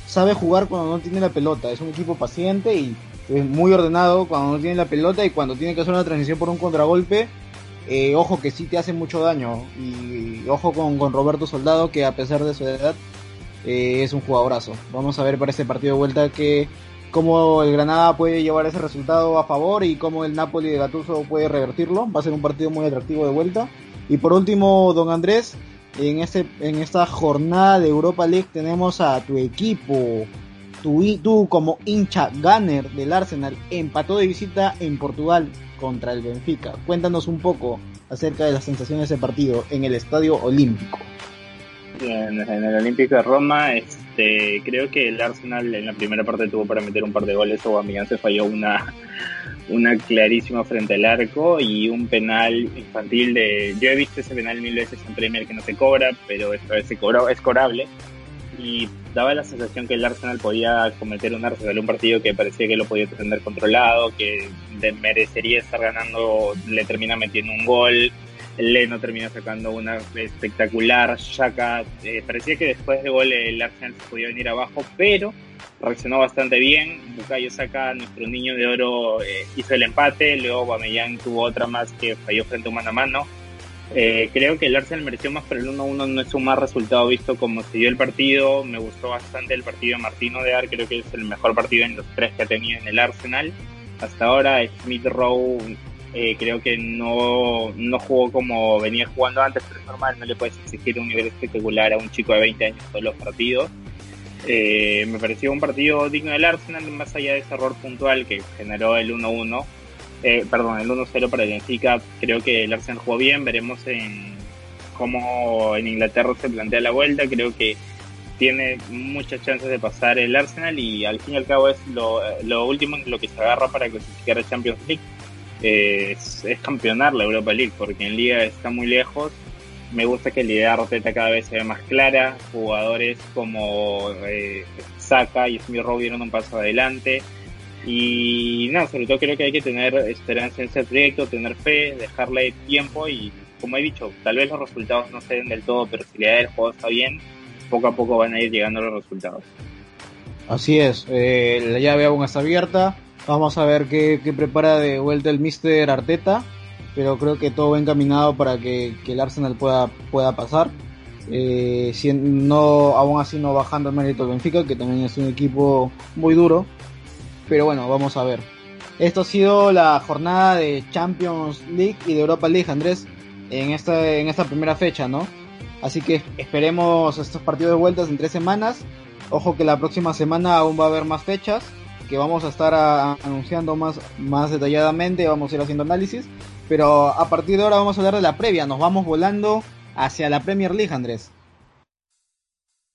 sabe jugar cuando no tiene la pelota, es un equipo paciente y es muy ordenado cuando no tiene la pelota y cuando tiene que hacer una transición por un contragolpe, eh, ojo que sí te hace mucho daño y ojo con, con Roberto Soldado que a pesar de su edad eh, es un jugadorazo. Vamos a ver para este partido de vuelta que cómo el Granada puede llevar ese resultado a favor y cómo el Napoli de Gattuso puede revertirlo. Va a ser un partido muy atractivo de vuelta. Y por último, don Andrés, en, este, en esta jornada de Europa League tenemos a tu equipo, tú, tú como hincha gunner del Arsenal, empató de visita en Portugal contra el Benfica. Cuéntanos un poco acerca de las sensaciones de ese partido en el Estadio Olímpico. En, el Olímpico de Roma, este, creo que el Arsenal en la primera parte tuvo para meter un par de goles, o Amigan se falló una, una clarísima frente al arco y un penal infantil de... Yo he visto ese penal mil veces en Premier que no se cobra, pero esta vez se cobró, es cobrable. Y daba la sensación que el Arsenal podía cometer un Arsenal, un partido que parecía que lo podía tener controlado, que merecería estar ganando, le termina metiendo un gol. Leno termina sacando una espectacular. Shaka, eh, parecía que después de gol el Arsenal se podía venir abajo, pero reaccionó bastante bien. Bukayo Saka, nuestro niño de oro, eh, hizo el empate. Luego Bameyang tuvo otra más que falló frente a mano a mano. Eh, creo que el Arsenal mereció más, pero el 1-1 no es un más resultado visto como se dio el partido. Me gustó bastante el partido de Martino de Ar, creo que es el mejor partido en los tres que ha tenido en el Arsenal. Hasta ahora Smith Rowe eh, creo que no, no jugó como venía jugando antes, pero es normal, no le puedes exigir un nivel espectacular a un chico de 20 años todos los partidos. Eh, me pareció un partido digno del Arsenal, más allá de ese error puntual que generó el 1-1, eh, perdón, el 1-0 para el Benfica. Creo que el Arsenal jugó bien, veremos en cómo en Inglaterra se plantea la vuelta. Creo que tiene muchas chances de pasar el Arsenal y al fin y al cabo es lo, último en lo que se agarra para clasificar a Champions League. es, es, campeonar la Europa League porque en Liga está muy lejos. Me gusta que la idea de Arteta cada vez se ve más clara. Jugadores como eh, Saka y Smith Rowe dieron un paso adelante. Y nada, sobre todo creo que hay que tener esperanza en ese proyecto, tener fe, dejarle tiempo y como he dicho, tal vez los resultados no se den del todo, pero si la idea del juego está bien, poco a poco van a ir llegando los resultados. Así es, eh, la llave aún está abierta. Vamos a ver qué, prepara de vuelta el Mister Arteta, pero creo que todo va encaminado para que, el Arsenal pueda, pueda pasar. Eh, si no, aún así no bajando el mérito del Benfica, que también es un equipo muy duro. Pero bueno, vamos a ver. Esto ha sido la jornada de Champions League y de Europa League, Andrés, en esta, en esta primera fecha, ¿no? Así que esperemos estos partidos de vueltas en tres semanas. Ojo que la próxima semana aún va a haber más fechas que vamos a estar anunciando más, más detalladamente, vamos a ir haciendo análisis. Pero a partir de ahora vamos a hablar de la previa, nos vamos volando hacia la Premier League, Andrés.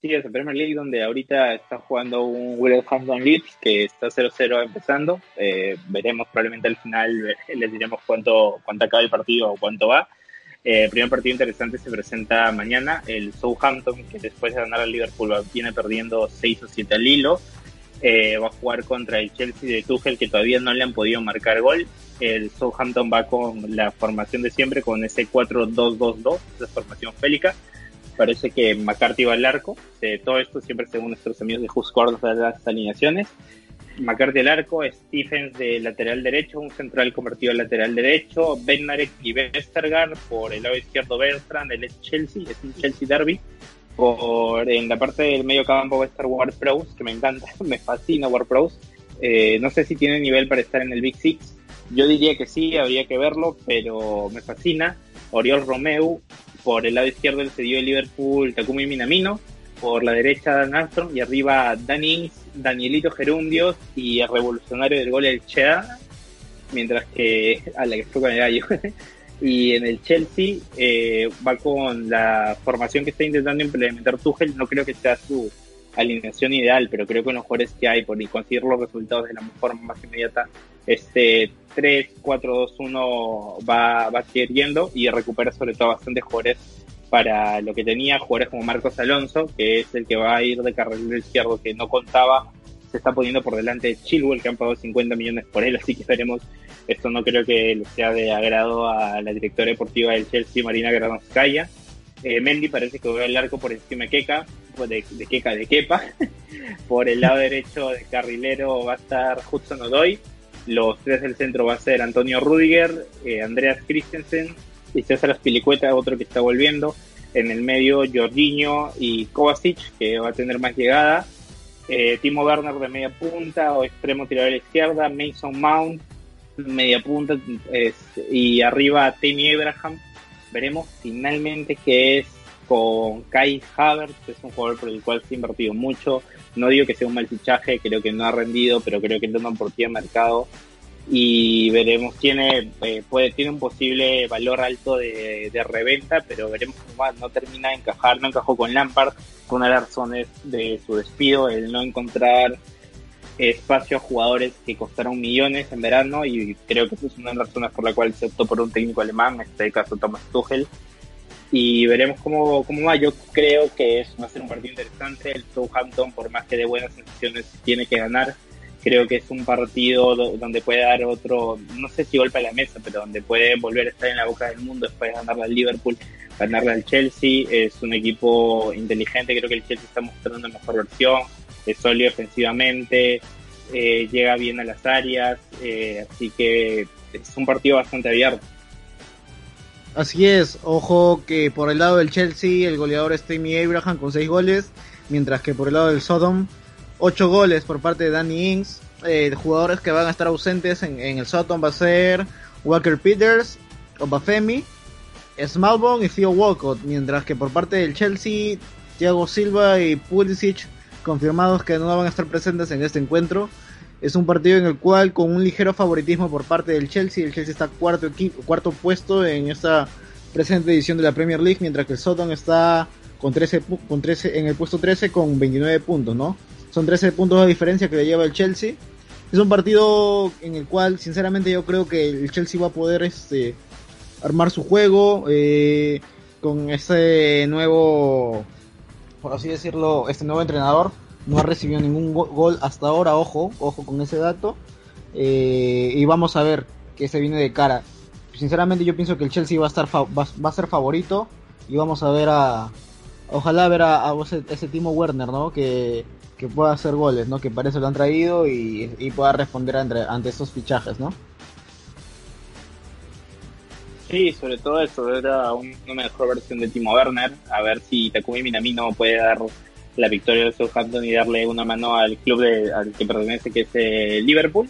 Sí, es la Premier League donde ahorita está jugando un Wolverhampton Leeds que está 0-0 empezando. Eh, veremos probablemente al final, les diremos cuánto, cuánto acaba el partido o cuánto va. Eh, el primer partido interesante se presenta mañana. El Southampton, que después de ganar al Liverpool viene perdiendo 6 o 7 al hilo, eh, va a jugar contra el Chelsea de Tuchel, que todavía no le han podido marcar gol. El Southampton va con la formación de siempre, con ese 4-2-2-2, esa formación félica. Parece que McCarthy va al arco. todo esto siempre según nuestros amigos de Just de las alineaciones. McCarthy al arco, Stephens de lateral derecho, un central convertido a lateral derecho, Benarek y Westergaard por el lado izquierdo Bertrand, el Chelsea, es un Chelsea derby. Por, en la parte del medio campo va a estar Ward Prowse, que me encanta, me fascina Ward Prowse. Eh, no sé si tiene nivel para estar en el Big Six. Yo diría que sí, habría que verlo, pero me fascina. Oriol Romeu, por el lado izquierdo el cedió el Liverpool Takumi Minamino, por la derecha Dan Armstrong y arriba Danny Danielito Gerundios y el revolucionario del gol el Chea, mientras que a la que fue con el gallo. y en el Chelsea eh, va con la formación que está intentando implementar Tuchel, no creo que sea su alineación ideal, pero creo que los mejores que hay por conseguir los resultados de la forma más inmediata, este 3-4-2-1 va, va a seguir yendo y recupera sobre todo bastantes jugadores para lo que tenía jugadores como Marcos Alonso, que es el que va a ir de carril izquierdo que no contaba, se está poniendo por delante de Chilwell, que han pagado 50 millones por él, así que veremos, esto no creo que le sea de agrado a la directora deportiva del Chelsea, Marina Granovskaya. Eh, Mendy parece que va al arco por encima de Keka, pues de, de Keka, de Kepa. por el lado derecho de carrilero va a estar Hudson Odoy. Los tres del centro va a ser Antonio Rudiger, eh, Andreas Christensen y César Spilicueta, otro que está volviendo. En el medio, Jorginho y Kovacic, que va a tener más llegada. Eh, Timo Werner de media punta o extremo tirador a la izquierda. Mason Mount, media punta. y arriba, Tammy Abraham. Veremos finalmente qué es con Kai Havertz, es un jugador por el cual se ha invertido mucho. No digo que sea un mal fichaje, creo que no ha rendido, pero creo que tiene una oportunidad de mercado y veremos, tiene, eh, puede, tiene un posible valor alto de, reventa, pero veremos cómo va, no termina de encajar, no encajó con Lampard, con una de las razones de su despido, el no encontrar espacio a jugadores que costaron millones en verano y creo que esa es una de las razones por la cual se optó por un técnico alemán, en este caso Thomas Tuchel, y veremos cómo, cómo va. Yo creo que es, va a ser un partido interesante. El Southampton, por más que de buenas sensaciones, tiene que ganar creo que es un partido donde puede dar otro, no sé si golpe a la mesa, pero donde puede volver a estar en la boca del mundo después de ganarle al Liverpool, ganarle al Chelsea. Es un equipo inteligente, creo que el Chelsea está mostrando mejor versión, es sólido ofensivamente, eh, llega bien a las áreas, eh, así que es un partido bastante abierto. Así es, ojo que por el lado del Chelsea el goleador es Tammy Abraham con 6 goles, mientras que por el lado del Sodom 8 goles por parte de Danny Ings. Eh, jugadores que van a estar ausentes en, el Soton va a ser Walker Peters, Obafemi, Smallbone y Theo Walcott. Mientras que por parte del Chelsea, Thiago Silva y Pulisic confirmados que no van a estar presentes en este encuentro. Es un partido en el cual con un ligero favoritismo por parte del Chelsea, el Chelsea está cuarto, equipo, cuarto puesto en esta presente edición de la Premier League, mientras que el Soton está con 13, con 13, en el puesto 13 con 29 puntos, ¿no? Son 13 puntos de diferencia que le lleva el Chelsea. Es un partido en el cual, sinceramente, yo creo que el Chelsea va a poder este, armar su juego eh, con ese nuevo, por así decirlo, este nuevo entrenador. No ha recibido ningún gol hasta ahora, ojo, ojo con ese dato. Eh, y vamos a ver qué se viene de cara. Sinceramente yo pienso que el Chelsea va a estar va, a ser favorito y vamos a ver a ojalá ver a, ese, Timo Werner, ¿no? Que, que, pueda hacer goles, ¿no? Que parece lo han traído y, pueda responder ante, estos fichajes, ¿no? Sí, sobre todo eso, era una mejor versión de Timo Werner, a ver si Takumi Minamino puede dar la victoria de Southampton y darle una mano al club de, al que pertenece, que es eh, Liverpool.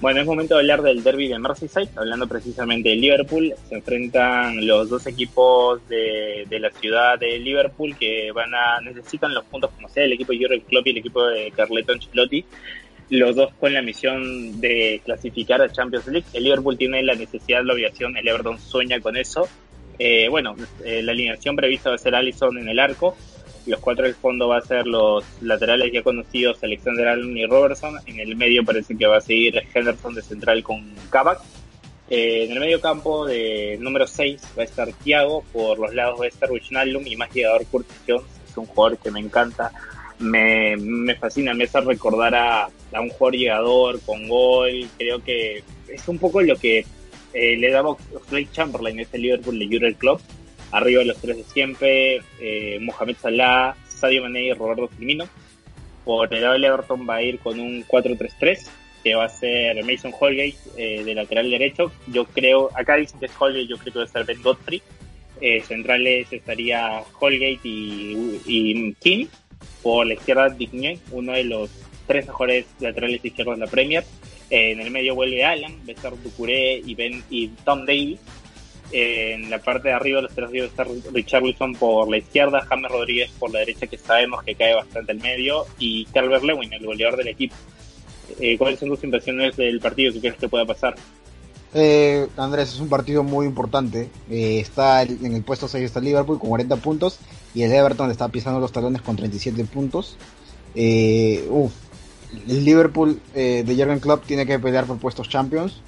Bueno, es momento de hablar del derby de Merseyside, hablando precisamente de Liverpool. Se enfrentan los dos equipos de, de la ciudad de Liverpool que van a necesitan los puntos como sea el equipo de Jurgen Klopp y el equipo de Carleton Ancelotti los dos con la misión de clasificar a Champions League. El Liverpool tiene la necesidad, la obligación, el Everton sueña con eso. Eh, bueno, eh, la alineación prevista va a ser Allison en el arco, los cuatro del fondo va a ser los laterales ya conocidos Alexander Allen y Robertson, en el medio parece que va a seguir Henderson de central con Kabak. Eh, en el medio campo de número 6 va a estar Thiago, por los lados va a estar Wijnaldum y más llegador Curtis Jones, es un jugador que me encanta, me, me fascina, me hace recordar a, a, un jugador llegador con gol. Creo que es un poco lo que eh, le daba Oxlade Chamberlain, ese Liverpool de Jurgen Club. Arriba los tres de siempre, eh, Mohamed Salah, Sadio Mané y Roberto Firmino. Por el lado del Everton va a ir con un 4-3-3, que va a ser Mason Holgate eh, de lateral derecho. Yo creo, acá dicen que es Holgate, yo creo que va a ser Ben Godfrey. Eh, centrales estaría Holgate y, y King por la izquierda Digné, uno de los tres mejores laterales izquierdos de la Premier. Eh, en el medio vuelve Alan, Besar Ducuré y, ben, y Tom Davis. En la parte de arriba los tres está Richard Wilson por la izquierda, James Rodríguez por la derecha, que sabemos que cae bastante al medio, y Calvert Lewin, el goleador del equipo. Eh, ¿Cuáles son tus impresiones del partido? ¿Qué crees que pueda pasar? Eh, Andrés, es un partido muy importante. Eh, está en el puesto 6 está Liverpool con 40 puntos y el Everton está pisando los talones con 37 puntos. Eh, el Liverpool de Jurgen Klopp tiene que pelear por puestos Champions.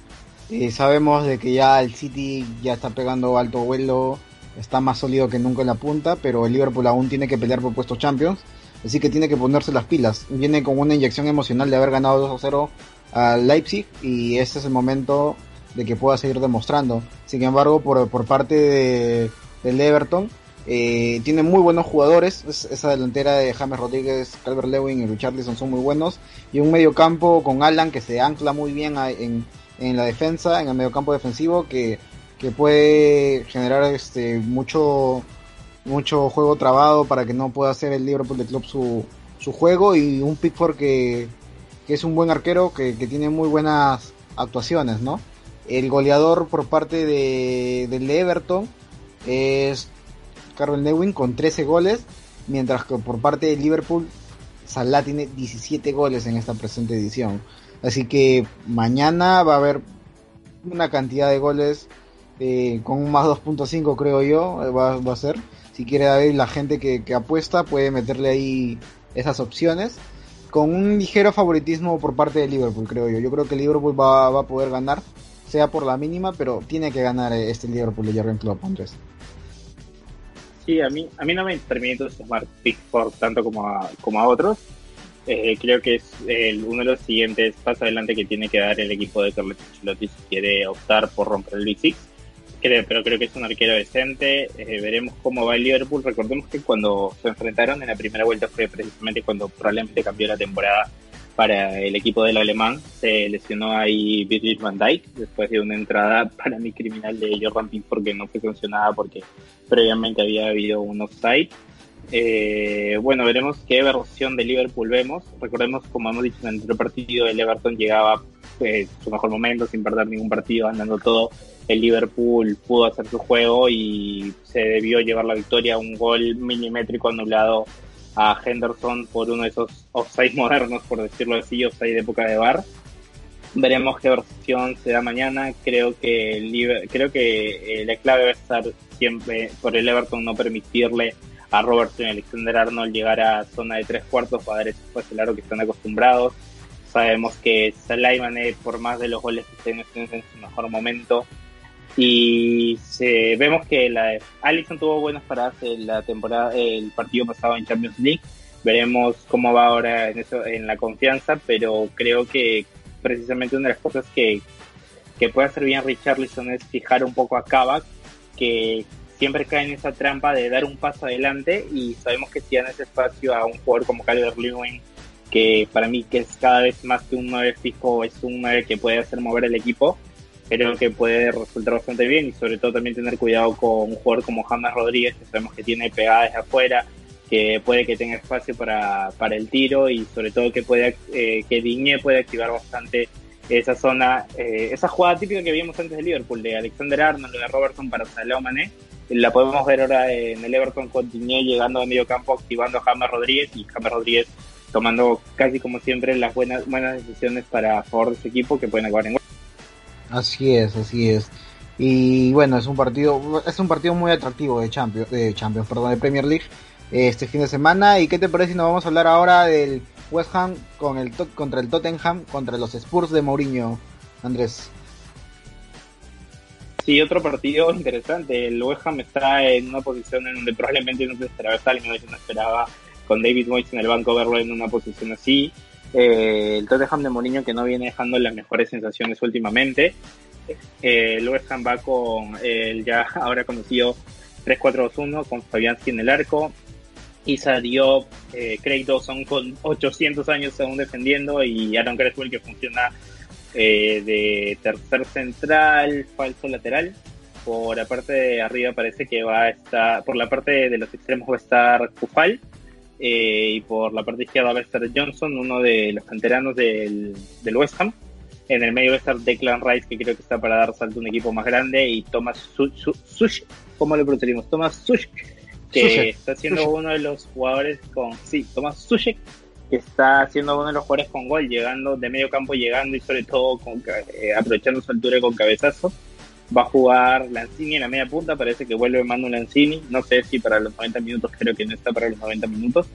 Sabemos de que ya el City ya está pegando alto vuelo, está más sólido que nunca en la punta, pero el Liverpool aún tiene que pelear por puestos Champions. Así que tiene que ponerse las pilas. Viene con una inyección emocional de haber ganado 2 a 0 a Leipzig y este es el momento de que pueda seguir demostrando. Sin embargo, por, por parte de, del Everton, eh, tiene muy buenos jugadores. esa delantera de James Rodríguez, Calvert Lewin y Richarlison son muy buenos. Y un medio campo con Alan que se ancla muy bien en, en la defensa, en el medio campo defensivo, que, que puede generar este mucho mucho juego trabado para que no pueda hacer el Liverpool de Club su, su juego y un Pickford que, que es un buen arquero que, que tiene muy buenas actuaciones, ¿no? El goleador por parte de, del Everton es Carol Newin con 13 goles, mientras que por parte de Liverpool Salah tiene 17 goles en esta presente edición. Así que mañana va a haber una cantidad de goles eh, con más 2.5 creo yo, eh, va, a ser. Si quiere ver la gente que, apuesta puede meterle ahí esas opciones. Con un ligero favoritismo por parte de Liverpool creo yo. Yo creo que Liverpool va, a poder ganar sea por la mínima, pero tiene que ganar este Liverpool de Jurgen Klopp, Andrés. Sí, a mí, a mí no me permite sumar Pickford tanto como a, como a otros. Eh, creo que es uno de los siguientes pasos adelante que tiene que dar el equipo de Carlos Ancelotti si quiere optar por romper el Big Six. Creo, pero creo que es un arquero decente. Eh, veremos cómo va el Liverpool. Recordemos que cuando se enfrentaron en la primera vuelta fue precisamente cuando probablemente cambió la temporada para el equipo del alemán. Se lesionó ahí Virgil van Dijk después de una entrada para mi criminal de Jordan Pickford que no fue sancionada porque previamente había habido un offside. Eh, bueno, veremos qué versión de Liverpool vemos. Recordemos, como hemos dicho en el anterior partido, el Everton llegaba pues, su mejor momento sin perder ningún partido, andando todo. El Liverpool pudo hacer su juego y se debió llevar la victoria. Un gol milimétrico anulado a Henderson por uno de esos offside modernos, por decirlo así, offside de época de bar. Veremos qué versión se da mañana. Creo que creo que eh, la clave va a estar siempre por el Everton no permitirle a Robertson y Alexander Arnold llegar a zona de tres cuartos para dar ese que están acostumbrados. Sabemos que Salah por más de los goles que estén en su mejor momento, y vemos que la Allison tuvo buenas paradas en la temporada, el partido pasado en Champions League. Veremos cómo va ahora en eso, en la confianza, pero creo que precisamente una de las cosas que, que puede hacer bien Richarlison es fijar un poco a Kavak, que siempre cae en esa trampa de dar un paso adelante y sabemos que si dan ese espacio a un jugador como Calder Lewin, que para mí que es cada vez más que un 9 fijo, es un 9 que puede hacer mover el equipo, creo que puede resultar bastante bien y sobre todo también tener cuidado con un jugador como James Rodríguez, que sabemos que tiene pegadas afuera, que puede que tenga espacio para, para el tiro y sobre todo que puede eh, que Digne puede activar bastante esa zona, eh, esa jugada típica que vimos antes de Liverpool, de Alexander Arnold, de Robertson para Salah Mané, la podemos ver ahora en el Everton con llegando a medio campo, activando a James Rodríguez y James Rodríguez tomando casi como siempre las buenas buenas decisiones para favor de su equipo que pueden acabar en Así es, así es. Y bueno, es un partido, es un partido muy atractivo de Champions, de Champions, perdón, de Premier League este fin de semana. ¿Y qué te parece si nos vamos a hablar ahora del West Ham con el contra el Tottenham, contra los Spurs de Mourinho, Andrés? Sí, otro partido interesante. El West Ham está en una posición en donde probablemente no se esperaba estar y no se esperaba con David Moyes en el banco verlo en una posición así. Eh, el Tottenham de Mourinho que no viene dejando las mejores sensaciones últimamente. Eh, el West Ham va con el ya ahora conocido 3-4-2-1 con Fabianski en el arco. Isa Diop, eh, Craig Dawson con 800 años aún defendiendo y Aaron Creswell que funciona eh, de tercer central, falso lateral. Por la parte de arriba parece que va a estar, por la parte de los extremos va a estar Kufal eh, y por la parte izquierda va a estar Johnson, uno de los canteranos del, del West Ham. En el medio va a estar Declan Rice, que creo que está para dar salto a un equipo más grande, y Thomas Sush, ¿cómo lo pronunciamos? Thomas Sush, que está siendo uno de los jugadores con, sí, Thomas Sush, que está siendo uno de los jugadores con gol, llegando de medio campo, llegando y sobre todo con, eh, aprovechando su altura con cabezazo. Va a jugar Lanzini en la media punta, parece que vuelve Manu Lanzini, no sé si para los 90 minutos, creo que no está para los 90 minutos.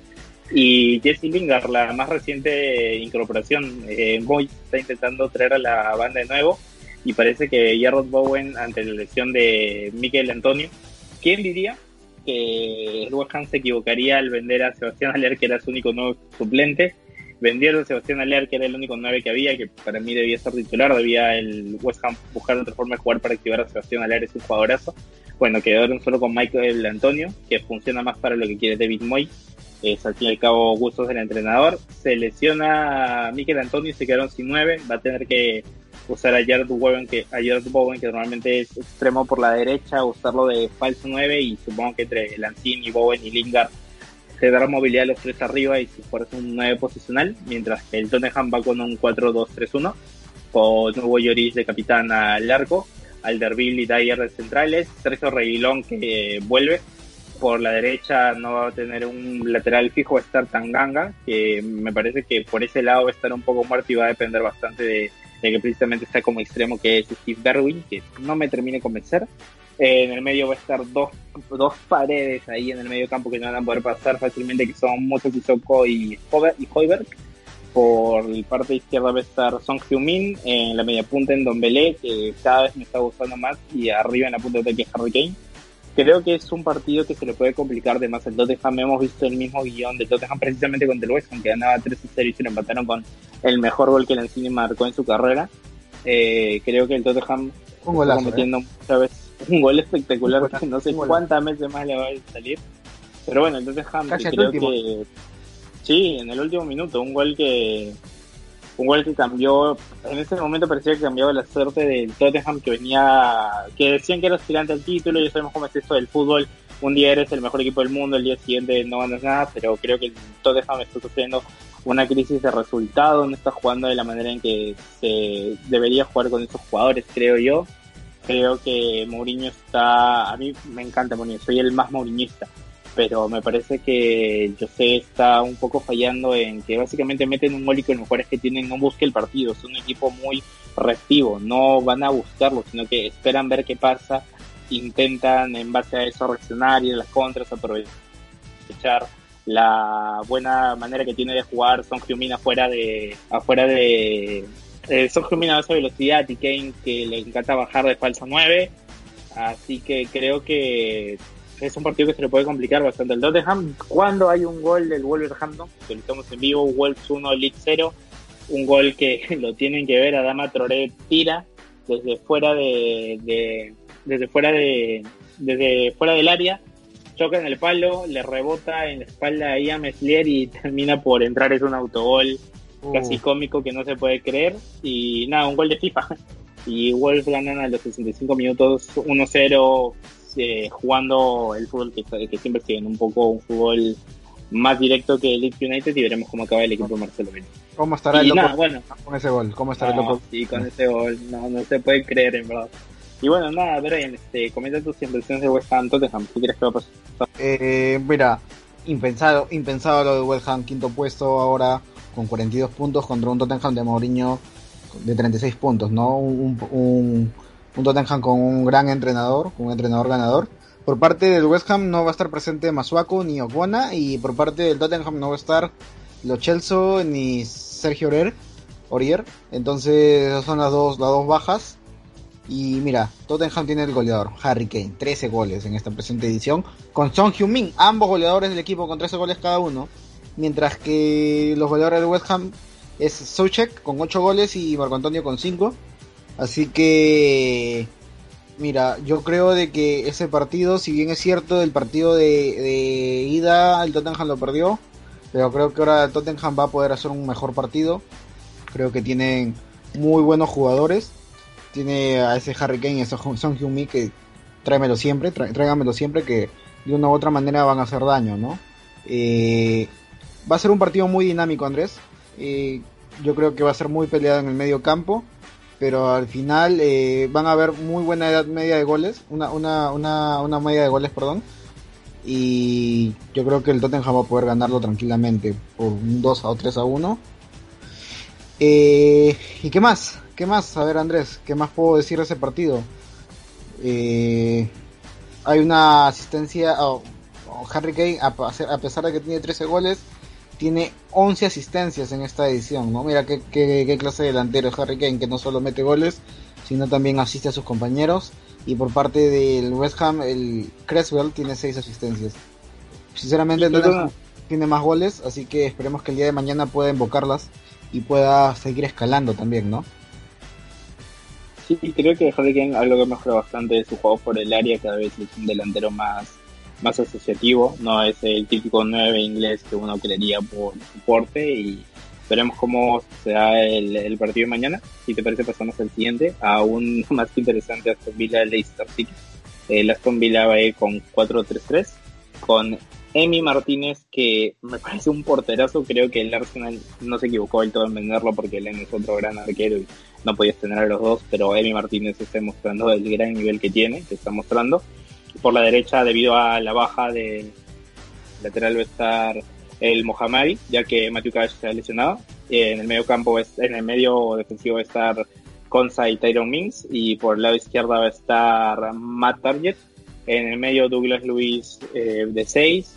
Y Jesse Lingard, la más reciente incorporación, eh, está intentando traer a la banda de nuevo y parece que Jarrod Bowen, ante la lesión de Miquel Antonio, ¿quién diría que el West Ham se equivocaría al vender a Sebastián Aller, que era su único nuevo suplente? vendieron a Sebastián Aller, que era el único 9 que había, que para mí debía ser titular, debía el West Ham buscar otra forma de jugar para activar a Sebastián Aller, es un jugadorazo. Bueno, quedaron solo con Michael Antonio, que funciona más para lo que quiere David Moy. Es al fin y al cabo gustos del entrenador. Se lesiona a Michael Antonio y se quedaron sin 9. Va a tener que usar a Jared Bowen, que, a Jared Bowen, que normalmente es extremo por la derecha, usarlo de falso 9 y supongo que entre Lanzini, Bowen y Lingard se dará movilidad a los tres arriba y si fuera un 9 posicional, mientras que el Tottenham va con un 4-2-3-1, con Nuevo Lloris de capitán al arco, Alderville y Dyer de centrales, Sergio Reguilón que vuelve, por la derecha no va a tener un lateral fijo, va a estar Tanganga, que me parece que por ese lado va a estar un poco muerto y va a depender bastante de que precisamente está como extremo que es Steve Darwin, que no me termine de convencer en el medio va a estar dos, dos paredes ahí en el medio campo que no van a poder pasar fácilmente, que son Moto Sissoko y, y Hoiberg. Por la parte izquierda va a estar Song Heung-min, en la media punta en Don Belé, que cada vez me está gustando más, y arriba en la punta de ataque Harry Kane. Creo que es un partido que se le puede complicar de más. El Tottenham hemos visto el mismo guion de Tottenham precisamente contra el West Ham, que ganaba 3 0 y se lo empataron con el mejor gol que Lanzini marcó en su carrera. Eh, creo que el Tottenham está cometiendo ¿eh? muchas veces un gol espectacular, no sé cuántas veces más le va a salir. Pero bueno, entonces Ham creo que sí, en el último minuto, un gol que un gol que cambió, en ese momento parecía que cambiaba la suerte del Tottenham que venía, que decían que era aspirante al título, ya sabemos cómo es esto del fútbol, un día eres el mejor equipo del mundo, el día siguiente no ganas nada, pero creo que el Tottenham está sufriendo una crisis de resultado, no está jugando de la manera en que se debería jugar con esos jugadores, creo yo. Creo que Mourinho está, a mí me encanta Mourinho, soy el más mouriñista, pero me parece que José está un poco fallando en que básicamente meten un gol y que los que tienen no busque el partido, es un equipo muy reactivo, no van a buscarlo, sino que esperan ver qué pasa, intentan en base a eso reaccionar y en las contras aprovechar echar la buena manera que tiene de jugar Son Heung-min afuera de afuera de eh, Son Heung-min a esa velocidad y Kane que le encanta bajar de falsa 9 así que creo que es un partido que se le puede complicar bastante el Tottenham cuando hay un gol del Wolverhampton que lo estamos en vivo Wolves 1 Leeds 0 un gol que lo tienen que ver Adama Traoré tira desde fuera de, desde fuera de desde fuera del área choca en el palo, le rebota en la espalda a Ian Meslier y termina por entrar. Es un autogol casi cómico que no se puede creer. Y nada, un gol de FIFA. Y Wolves ganan a los 65 minutos 1-0 eh, jugando el fútbol que, que siempre siguen, un poco un fútbol más directo que el Leeds United y veremos cómo acaba el equipo de Marcelo ¿Cómo estará el loco bueno, con ese gol? ¿Cómo estará el loco? Sí, con ese gol, no, no se puede creer en verdad. Y bueno, nada, Brian, este, comenta tus impresiones de West Ham Tottenham. ¿Qué crees que va a pasar? Eh, mira, impensado, impensado lo de West Ham, quinto puesto ahora con 42 puntos contra un Tottenham de Mourinho de 36 puntos, ¿no? Un, un, un Tottenham con un gran entrenador, un entrenador ganador. Por parte del West Ham no va a estar presente Masuaku ni Okwona y por parte del Tottenham no va a estar Lo Chelsea ni Sergio Orier. Orier. Entonces esas son las dos, las dos bajas. Y mira, Tottenham tiene el goleador, Harry Kane, 13 goles en esta presente edición, con Son Heung-min, ambos goleadores del equipo con 13 goles cada uno, mientras que los goleadores de West Ham es Soucek con 8 goles y Marco Antonio con 5. Así que, mira, yo creo de que ese partido, si bien es cierto, el partido de, de ida el Tottenham lo perdió, pero creo que ahora el Tottenham va a poder hacer un mejor partido. Creo que tienen muy buenos jugadores tiene a ese Harry Kane y a Son Heung-mi que tráemelo siempre, tráigamelo siempre que de una u otra manera van a hacer daño, ¿no? Eh, va a ser un partido muy dinámico, Andrés. Eh, yo creo que va a ser muy peleado en el medio campo, pero al final eh, van a haber muy buena edad media de goles, una, una, una, una media de goles, perdón. Y yo creo que el Tottenham va a poder ganarlo tranquilamente por un 2 o 3 a 1. ¿Y qué más? ¿Qué más? A ver, Andrés, ¿qué más puedo decir de ese partido? Eh, hay una asistencia. Oh, oh, Harry Kane, a, pesar de que tiene 13 goles, tiene 11 asistencias en esta edición, ¿no? Mira qué, qué, clase de delantero es Harry Kane, que no solo mete goles, sino también asiste a sus compañeros. Y por parte del West Ham, el Creswell tiene 6 asistencias. Sinceramente, tiene más goles, así que esperemos que el día de mañana pueda invocarlas y pueda seguir escalando también, ¿no? Sí, creo que Harry Kane algo que mejora bastante es su juego por el área, cada vez es un delantero más, más asociativo, no es el típico 9 inglés que uno creería por soporte y veremos cómo se da el, partido de mañana. Si te parece pasamos al siguiente, aún más interesante Aston Villa Leicester City. El Aston Villa va a ir con 4-3-3 con Emi Martínez, que me parece un porterazo, creo que el Arsenal no se equivocó del todo en venderlo porque él es otro gran arquero y no podías tener a los dos, pero Emi Martínez está mostrando el gran nivel que tiene, que está mostrando. Por la derecha, debido a la baja de lateral va a estar el Mohamed, ya que Matthew Cash se lesionado. En el medio campo, en el medio defensivo va a estar Consa y Tyron Mings, y por el lado izquierdo va a estar Matt Target en el medio Douglas Luis eh, de 6,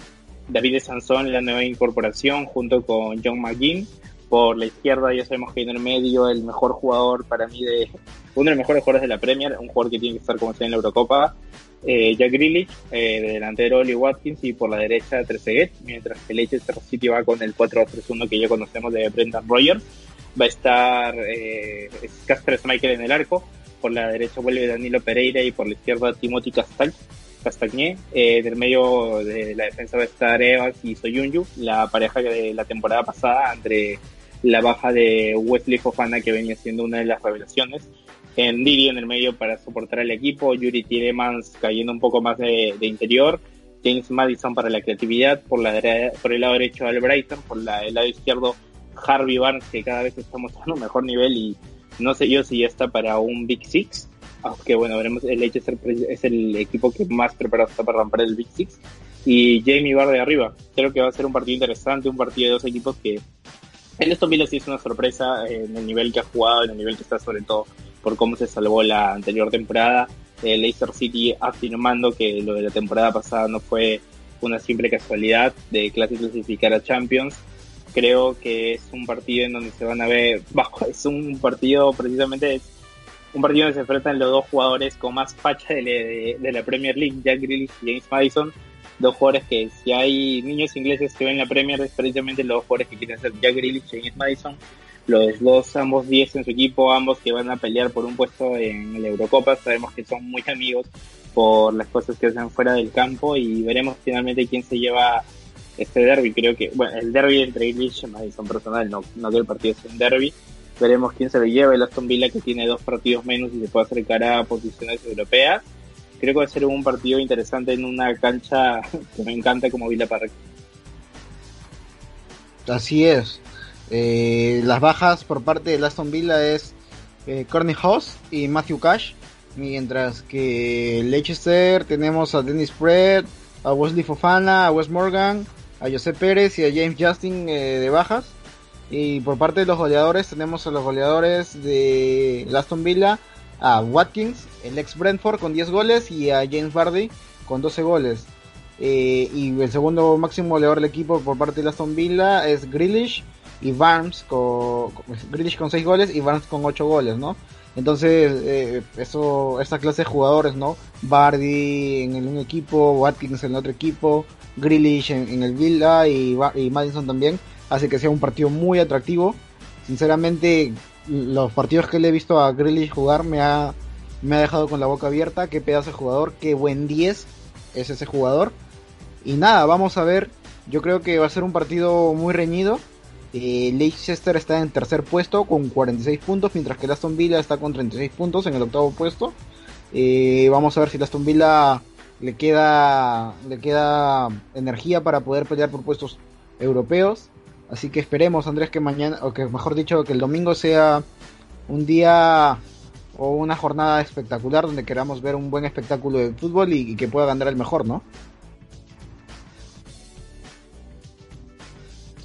David Sansón, la nueva incorporación, junto con John McGinn. Por la izquierda ya sabemos que en el medio el mejor jugador para mí de uno de los mejores jugadores de la Premier, un jugador que tiene que estar como sea en la Eurocopa, eh, Jack Grealish, eh, de delantero Oli Watkins y por la derecha Trezeguet, mientras que Leicester City va con el 4-3-1 que ya conocemos de Brendan Rogers. Va a estar eh, Casper Michael en el arco, por la derecha vuelve Danilo Pereira y por la izquierda Timothy Castagné. Eh, del medio de la defensa va a estar Evans y Soyunju, la pareja de la temporada pasada entre la baja de Wesley Fofana que venía siendo una de las revelaciones. En Didi en el medio para soportar al equipo, Yuri Tielemans cayendo un poco más de, interior, James Madison para la creatividad, por, la, por el lado derecho Al Brighton, por la, el lado izquierdo Harvey Barnes que cada vez está mostrando un mejor nivel y no sé yo si ya está para un Big Six, aunque bueno, veremos, el Leicester es el equipo que más preparado está para romper el Big Six. Y Jamie Barr de arriba. Creo que va a ser un partido interesante, un partido de dos equipos que el Aston Villa sí es una sorpresa en el nivel que ha jugado, en el nivel que está sobre todo por cómo se salvó la anterior temporada. El Leicester City afirmando que lo de la temporada pasada no fue una simple casualidad de clasificar a Champions. Creo que es un partido en donde se van a ver, es un partido precisamente, un partido donde se enfrentan los dos jugadores con más facha de, la Premier League, Jack Grealish y James Madison, dos jugadores que si hay niños ingleses que ven la Premier es precisamente los dos jugadores que quieren ser Jack Grealish y James Madison, los dos ambos 10 en su equipo, ambos que van a pelear por un puesto en la Eurocopa, sabemos que son muy amigos por las cosas que hacen fuera del campo y veremos finalmente quién se lleva este derby. Creo que, bueno, el derby entre English y Madison personal, no, no que el partido sea un derby. Veremos quién se lo lleva. El Aston Villa que tiene dos partidos menos y se puede acercar a posiciones europeas. Creo que va a ser un partido interesante en una cancha que me encanta como Villa Park. Así es. Eh, las bajas por parte del Aston Villa es eh, y Matthew Cash Mientras que Leicester tenemos a Dennis Pratt, a Wesley Fofana, a Wes Morgan, a José Pérez y a James Justin eh, de bajas. Y por parte de los goleadores tenemos a los goleadores de Aston Villa, a Watkins, el ex Brentford con 10 goles y a James Vardy con 12 goles. Eh, y el segundo máximo goleador del equipo por parte de Aston Villa es Grealish y Barnes con, Grealish con 6 goles y Barnes con 8 goles, ¿no? Entonces, eh, eso, esta clase de jugadores, ¿no? Bardi en un equipo, Watkins en el otro equipo, Grealish en, el Villa y, y, Madison también, hace que sea un partido muy atractivo. Sinceramente, los partidos que le he visto a Grealish jugar me ha, me ha dejado con la boca abierta. Qué pedazo de jugador, qué buen 10 es ese jugador. Y nada, vamos a ver. Yo creo que va a ser un partido muy reñido. Eh, Leicester está en tercer puesto con 46 puntos, mientras que Aston Villa está con 36 puntos en el octavo puesto. Eh, vamos a ver si el Aston Villa le queda, le queda energía para poder pelear por puestos europeos. Así que esperemos, Andrés, que mañana, o que mejor dicho, que el domingo sea un día o una jornada espectacular donde queramos ver un buen espectáculo de fútbol y que pueda ganar el mejor, ¿no?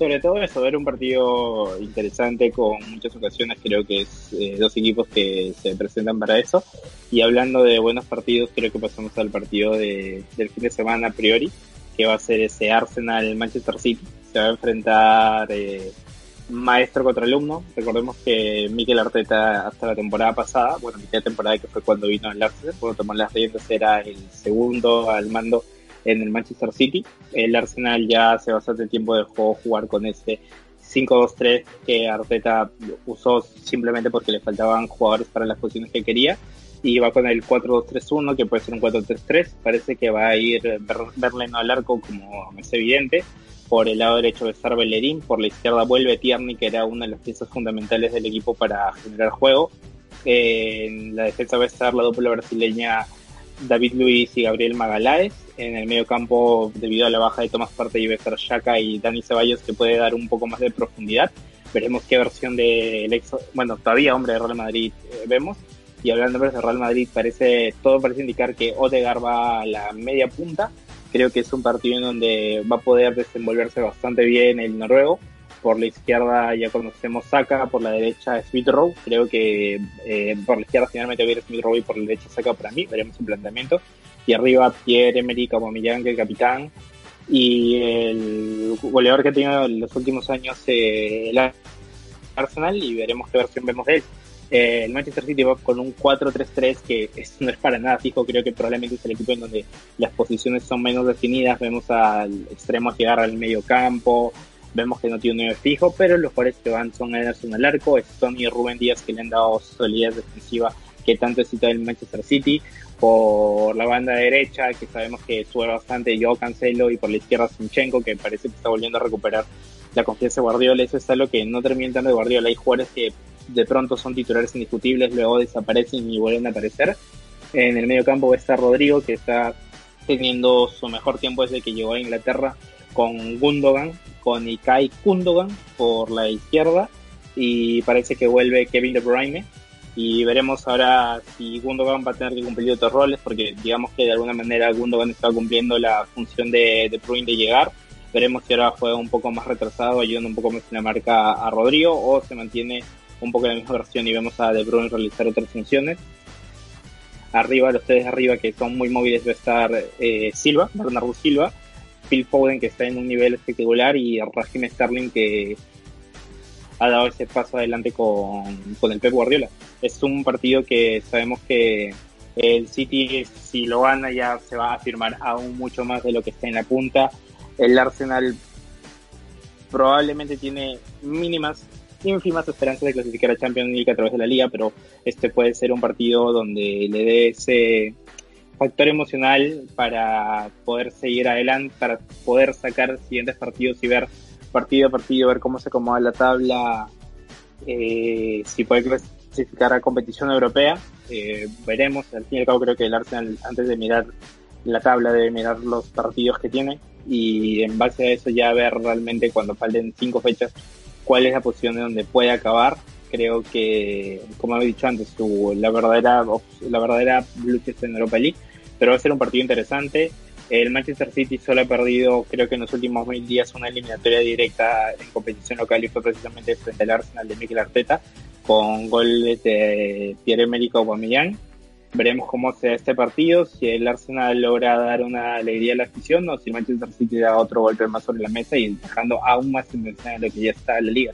Sobre todo eso, ver un partido interesante con muchas ocasiones, creo que es eh, dos equipos que se presentan para eso. Y hablando de buenos partidos, creo que pasamos al partido de, del fin de semana a priori, que va a ser ese Arsenal Manchester City. Se va a enfrentar eh, maestro contra alumno. Recordemos que Mikel Arteta hasta la temporada pasada, bueno, mitad de temporada que fue cuando vino al Arsenal, cuando tomó las riendas era el segundo al mando en el Manchester City. El Arsenal ya hace bastante tiempo dejó jugar con ese 5-2-3 que Arteta usó simplemente porque le faltaban jugadores para las posiciones que quería. Y va con el 4-2-3-1, que puede ser un 4-3-3. Parece que va a ir Berleno al arco, como es evidente. Por el lado derecho va estar Bellerín. Por la izquierda vuelve Tierney, que era una de las piezas fundamentales del equipo para generar juego. en la defensa va estar la dupla brasileña David Luis y Gabriel Magaláes. En el medio campo, debido a la baja de Tomás Parte y Bestar Shaka y Dani Ceballos, que puede dar un poco más de profundidad. Veremos qué versión del ex, bueno, todavía hombre de Real Madrid eh, vemos. Y hablando de Real Madrid, parece, todo parece indicar que Odegaard va a la media punta. Creo que es un partido en donde va a poder desenvolverse bastante bien el noruego por la izquierda ya conocemos Saka, por la derecha Smith Rowe. Creo que eh, por la izquierda finalmente va a ir Smith Rowe y por la derecha Saka para mí. Veremos un planteamiento. Y arriba Pierre Emerick Aubameyang, el capitán. Y el goleador que ha tenido en los últimos años eh, el Arsenal y veremos qué versión vemos de él. Eh, el Manchester City va con un 4-3-3 que no es para nada fijo, creo que probablemente es el equipo en donde las posiciones son menos definidas, vemos al extremo llegar al medio campo, Vemos que no tiene un 9 fijo, pero los jugadores que van son Ederson al arco, Tony y Rubén Díaz que le han dado solidez defensiva que tanto necesita el Manchester City. Por la banda derecha, que sabemos que sube bastante, yo Cancelo, y por la izquierda Sinchenko, que parece que está volviendo a recuperar la confianza de Guardiola. Eso es algo que no termina de Guardiola. Hay jugadores que de pronto son titulares indiscutibles, luego desaparecen y vuelven a aparecer. En el medio campo está Rodrigo, que está teniendo su mejor tiempo desde que llegó a Inglaterra con Gundogan, con Ikai Gundogan por la izquierda y parece que vuelve Kevin De Bruyne y veremos ahora si Gundogan va a tener que cumplir otros roles porque digamos que de alguna manera Gundogan está cumpliendo la función de De Bruyne de llegar. Veremos si ahora juega un poco más retrasado ayudando un poco más en la marca a Rodrigo o se mantiene un poco en la misma versión y vemos a De Bruyne realizar otras funciones. Arriba los tres de arriba que son muy móviles va a estar eh, Silva Bernardo Silva Phil Foden que está en un nivel espectacular y Raheem Sterling que ha dado ese paso adelante con, con el Pep Guardiola. Es un partido que sabemos que el City si lo gana ya se va a afirmar aún mucho más de lo que está en la punta. El Arsenal probablemente tiene mínimas, ínfimas esperanzas de clasificar a Champions League a través de la liga, pero este puede ser un partido donde le dé ese factor emocional para poder seguir adelante, para poder sacar siguientes partidos y ver partido a partido, ver cómo se acomoda la tabla, eh, si puede clasificar a competición europea. Eh, veremos, al fin y al cabo creo que el Arsenal antes de mirar la tabla debe mirar los partidos que tiene y en base a eso ya ver realmente cuando falten cinco fechas cuál es la posición de donde puede acabar. Creo que, como he dicho antes, la verdadera la verdadera lucha en Europa League, pero va a ser un partido interesante. El Manchester City solo ha perdido, creo que en los últimos mil días, una eliminatoria directa en competición local y fue precisamente frente al Arsenal de Mikel Arteta, con goles de Pierre-Emerick Aubameyang Veremos cómo se da este partido, si el Arsenal logra dar una alegría a la afición o si Manchester City da otro golpe más sobre la mesa y dejando aún más en lo que ya está en la liga.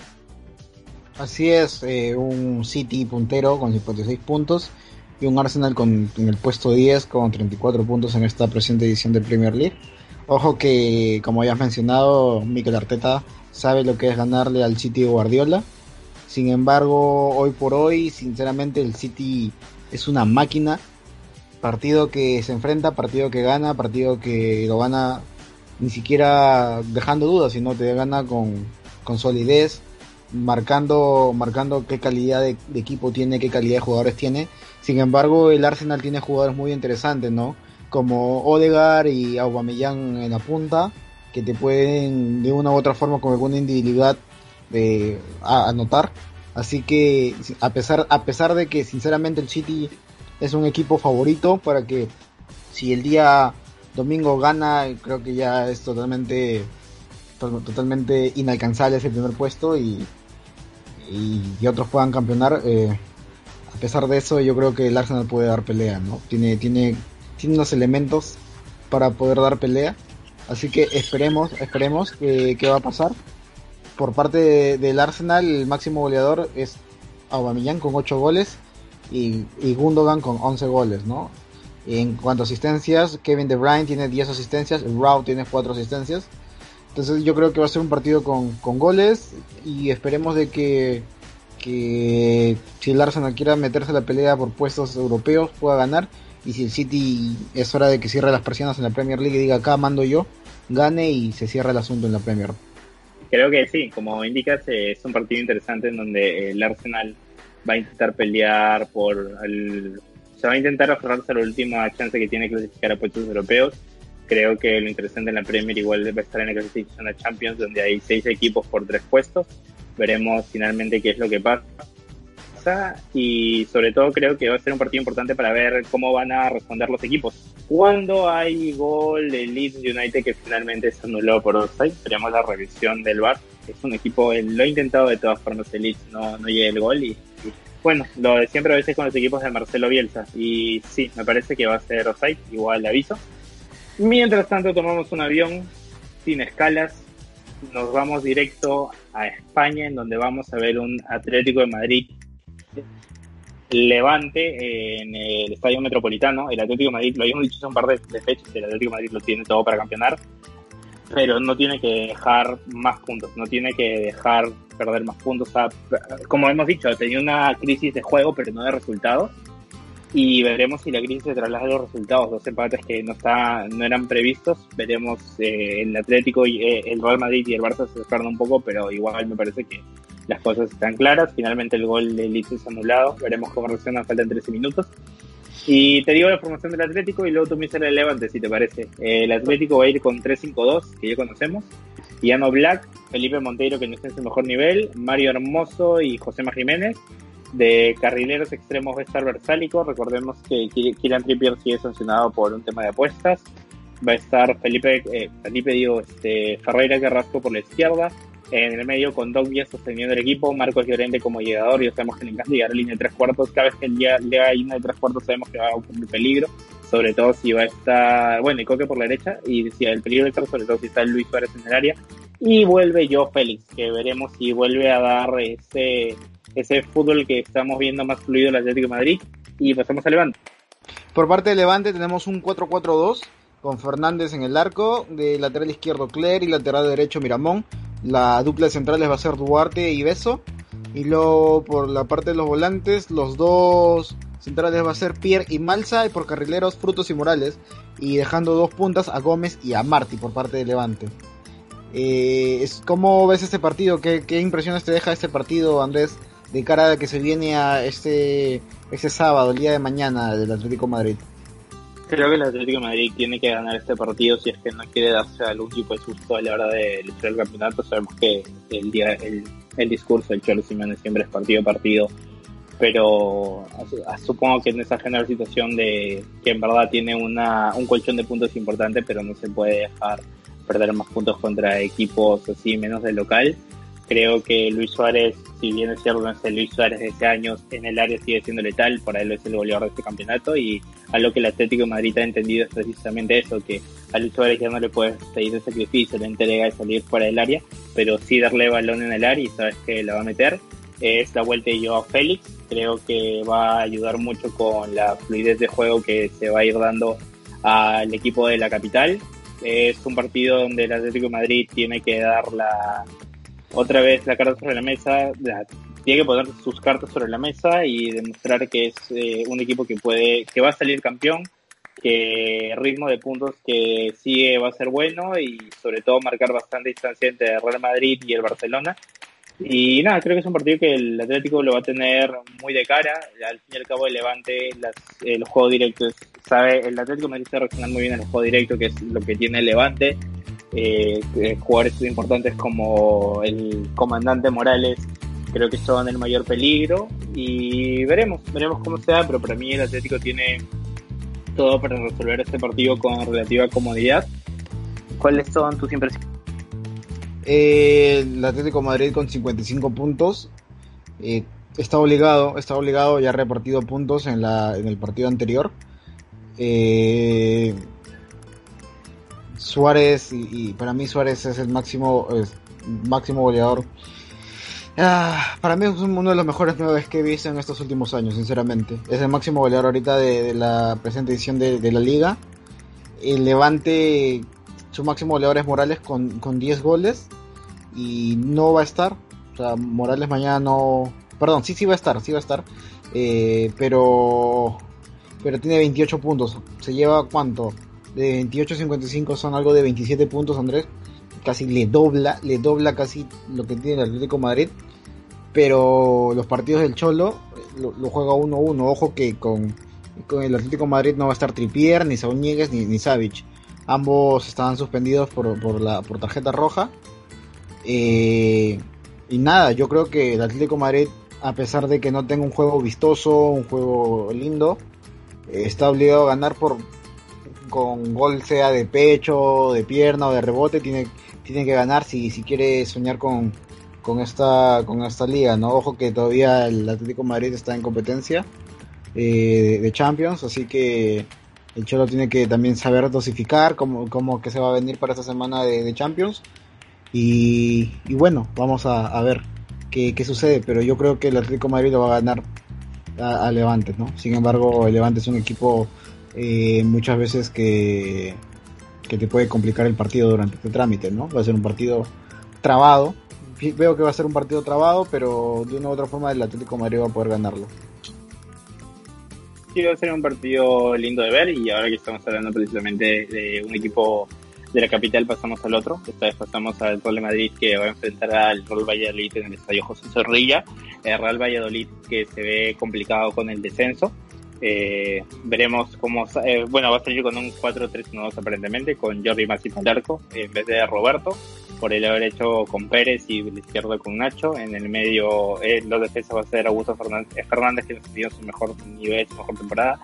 Así es, eh, un City puntero con 56 puntos y un Arsenal con, en el puesto 10 con 34 puntos en esta presente edición de Premier League. Ojo que, como ya has mencionado, Mikel Arteta sabe lo que es ganarle al City de Guardiola. Sin embargo, hoy por hoy, sinceramente, el City es una máquina. Partido que se enfrenta, partido que gana, partido que lo gana ni siquiera dejando dudas, sino te gana con, con solidez, marcando, marcando qué calidad de, equipo tiene, qué calidad de jugadores tiene. Sin embargo, el Arsenal tiene jugadores muy interesantes, ¿no? Como Odegar y Aubameyang en la punta, que te pueden de una u otra forma con alguna individualidad de anotar Así que a pesar, a pesar de que sinceramente el City es un equipo favorito para que si el día domingo gana, creo que ya es totalmente totalmente inalcanzable ese primer puesto y, y, otros puedan campeonar. Eh, a pesar de eso, yo creo que el Arsenal puede dar pelea, ¿no? Tiene, tiene, tiene unos elementos para poder dar pelea. Así que esperemos, esperemos que, qué va a pasar por parte del Arsenal, el máximo goleador es Aubameyang con 8 goles y, Gundogan con 11 goles, ¿no? En cuanto a asistencias, Kevin De Bruyne tiene 10 asistencias, Rao tiene 4 asistencias. Entonces yo creo que va a ser un partido con, goles y esperemos de que, que si el Arsenal quiera meterse a la pelea por puestos europeos pueda ganar y si el City es hora de que cierre las persianas en la Premier League y diga acá mando yo, gane y se cierra el asunto en la Premier. Creo que sí, como indicas, eh, es un partido interesante en donde el Arsenal va a intentar pelear por el, se va a intentar aferrarse a la última chance que tiene clasificar a puestos europeos. Creo que lo interesante en la Premier igual va a estar en la clasificación a Champions, donde hay seis equipos por tres puestos. Veremos finalmente qué es lo que pasa y sobre todo creo que va a ser un partido importante para ver cómo van a responder los equipos. Cuando hay gol de Leeds United que finalmente se anuló por offside, veremos la revisión del VAR. Es un equipo, lo ha intentado de todas formas el Leeds, no, no llega el gol y, bueno, lo de siempre a veces con los equipos de Marcelo Bielsa y sí, me parece que va a ser offside, igual aviso. Mientras tanto tomamos un avión sin escalas, nos vamos directo a España en donde vamos a ver un Atlético de Madrid Levante en el Estadio Metropolitano. El Atlético de Madrid, lo habíamos dicho hace un par de, fechas, el Atlético de Madrid lo tiene todo para campeonar, pero no tiene que dejar más puntos, no tiene que dejar perder más puntos. como hemos dicho, tenía una crisis de juego, pero no de resultados. Y veremos si la crisis se traslada a los resultados. Dos empates que no, está, no eran previstos. Veremos eh, el Atlético y eh, el Real Madrid y el Barça se descargan un poco, pero igual me parece que las cosas están claras. Finalmente el gol de Leeds es anulado. Veremos cómo reacciona. Faltan 13 minutos. Y te digo la formación del Atlético y luego tú me dices el Levante, si te parece. El Atlético va a ir con 3-5-2, que ya conocemos. Iano Black, Felipe Monteiro, que no está en su mejor nivel, Mario Hermoso y José Jiménez. De carrileros extremos va a estar Versálico. Recordemos que Kylian Trippier sigue sancionado por un tema de apuestas. Va a estar Felipe, eh, Felipe digo, este, Ferreira Carrasco por la izquierda, en el medio con Dogbia sosteniendo el equipo, Marcos Llorente como llegador, y sabemos que le encanta llegar a línea de tres cuartos, cada vez que llega a línea de tres cuartos sabemos que va a ocurrir peligro, sobre todo si va a estar, bueno, y Coque por la derecha, y decía el peligro estar sobre todo si está Luis Suárez en el área, y vuelve yo Félix, que veremos si vuelve a dar ese, ese fútbol que estamos viendo más fluido el Atlético Madrid, y pasamos a Levante. Por parte de Levante tenemos un 4-4-2 con Fernández en el arco, de lateral izquierdo Cler y lateral derecho Miramón. La dupla de centrales va a ser Duarte y Beso. Y luego por la parte de los volantes, los dos centrales va a ser Pierre y Malsa y por carrileros Frutos y Morales. Y dejando dos puntas a Gómez y a Marti por parte de Levante. Eh, ¿Cómo ves este partido? ¿Qué, ¿Qué, impresiones te deja este partido, Andrés, de cara a que se viene a este, este sábado, el día de mañana del Atlético Madrid? Creo que el Atlético Madrid tiene que ganar este partido si es que no quiere darse algún tipo de susto a la hora de luchar el campeonato. Sabemos que el día el, el discurso del Cholo Simeone siempre es partido a partido, pero supongo que en esa general situación de que en verdad tiene una, un colchón de puntos importante, pero no se puede dejar perder más puntos contra equipos así menos del local Creo que Luis Suárez, si bien es cierto no es el Luis Suárez de ese año, en el área sigue siendo letal, para él es el goleador de este campeonato y algo que el Atlético de Madrid ha entendido es precisamente eso, que a Luis Suárez ya no le puedes pedir el sacrificio, la entrega de salir fuera del área, pero sí darle balón en el área y sabes que la va a meter. Es la vuelta de Joao Félix, creo que va a ayudar mucho con la fluidez de juego que se va a ir dando al equipo de la capital. Es un partido donde el Atlético de Madrid tiene que dar la, otra vez la carta sobre la mesa, tiene que poner sus cartas sobre la mesa y demostrar que es eh, un equipo que puede, que va a salir campeón, que el ritmo de puntos que sigue va a ser bueno y sobre todo marcar bastante distancia entre el Real Madrid y el Barcelona. Y nada, creo que es un partido que el Atlético lo va a tener muy de cara. Al fin y al cabo, el Levante, las, el juego directo, sabe, el Atlético Madrid está reaccionando muy bien al juego directo, que es lo que tiene el Levante eh, jugadores importantes como el comandante Morales creo que son el mayor peligro y veremos, veremos cómo se da, pero para mí el Atlético tiene todo para resolver este partido con relativa comodidad. ¿Cuáles son tus impresiones? Eh, el Atlético Madrid con 55 puntos eh, está obligado, está obligado ya ha repartido puntos en la en el partido anterior. Eh, Suárez y, para mí Suárez es el máximo máximo goleador. Ah, para mí es uno de los mejores nueve que he visto en estos últimos años, sinceramente. Es el máximo goleador ahorita de, la presente edición de, la liga. El Levante, su máximo goleador es Morales con, con 10 goles y no va a estar. O sea, Morales mañana no... Perdón, sí, sí va a estar, sí va a estar. Eh, pero... Pero tiene 28 puntos. ¿Se lleva cuánto? De 28 55 son algo de 27 puntos, Andrés. Casi le dobla, le dobla casi lo que tiene el Atlético Madrid. Pero los partidos del Cholo lo, juega 1-1. Ojo que con, con el Atlético Madrid no va a estar Tripier, ni Saúl ni, ni Savic. Ambos estaban suspendidos por, por, la, por tarjeta roja. Eh, y nada, yo creo que el Atlético Madrid, a pesar de que no tenga un juego vistoso, un juego lindo, eh, está obligado a ganar por, con gol sea de pecho, de pierna o de rebote, tiene, que ganar si, si quiere soñar con, con, esta, con esta liga, ¿no? Ojo que todavía el Atlético Madrid está en competencia eh, de, Champions, así que el Cholo tiene que también saber dosificar cómo, que se va a venir para esta semana de, Champions. Y, bueno, vamos a, ver qué, sucede, pero yo creo que el Atlético Madrid lo va a ganar a, Levante, ¿no? Sin embargo, Levante es un equipo eh, muchas veces que, que te puede complicar el partido durante este trámite, ¿no? Va a ser un partido trabado. Veo que va a ser un partido trabado, pero de una u otra forma el Atlético Madrid va a poder ganarlo. Sí, va a ser un partido lindo de ver y ahora que estamos hablando precisamente de un equipo de la capital pasamos al otro. Esta vez pasamos al Real Madrid que va a enfrentar al Real Valladolid en el Estadio José Zorrilla. El Real Valladolid que se ve complicado con el descenso. Eh, veremos cómo, eh, bueno, va a salir con un 4-3-1-2 aparentemente, con Jordi Masip al arco en vez de Roberto, por el haber hecho con Pérez y el izquierdo con Nacho. En el medio, eh, los defensas va a ser Augusto Fernández, eh, Fernández que nos dio su mejor nivel, su mejor temporada.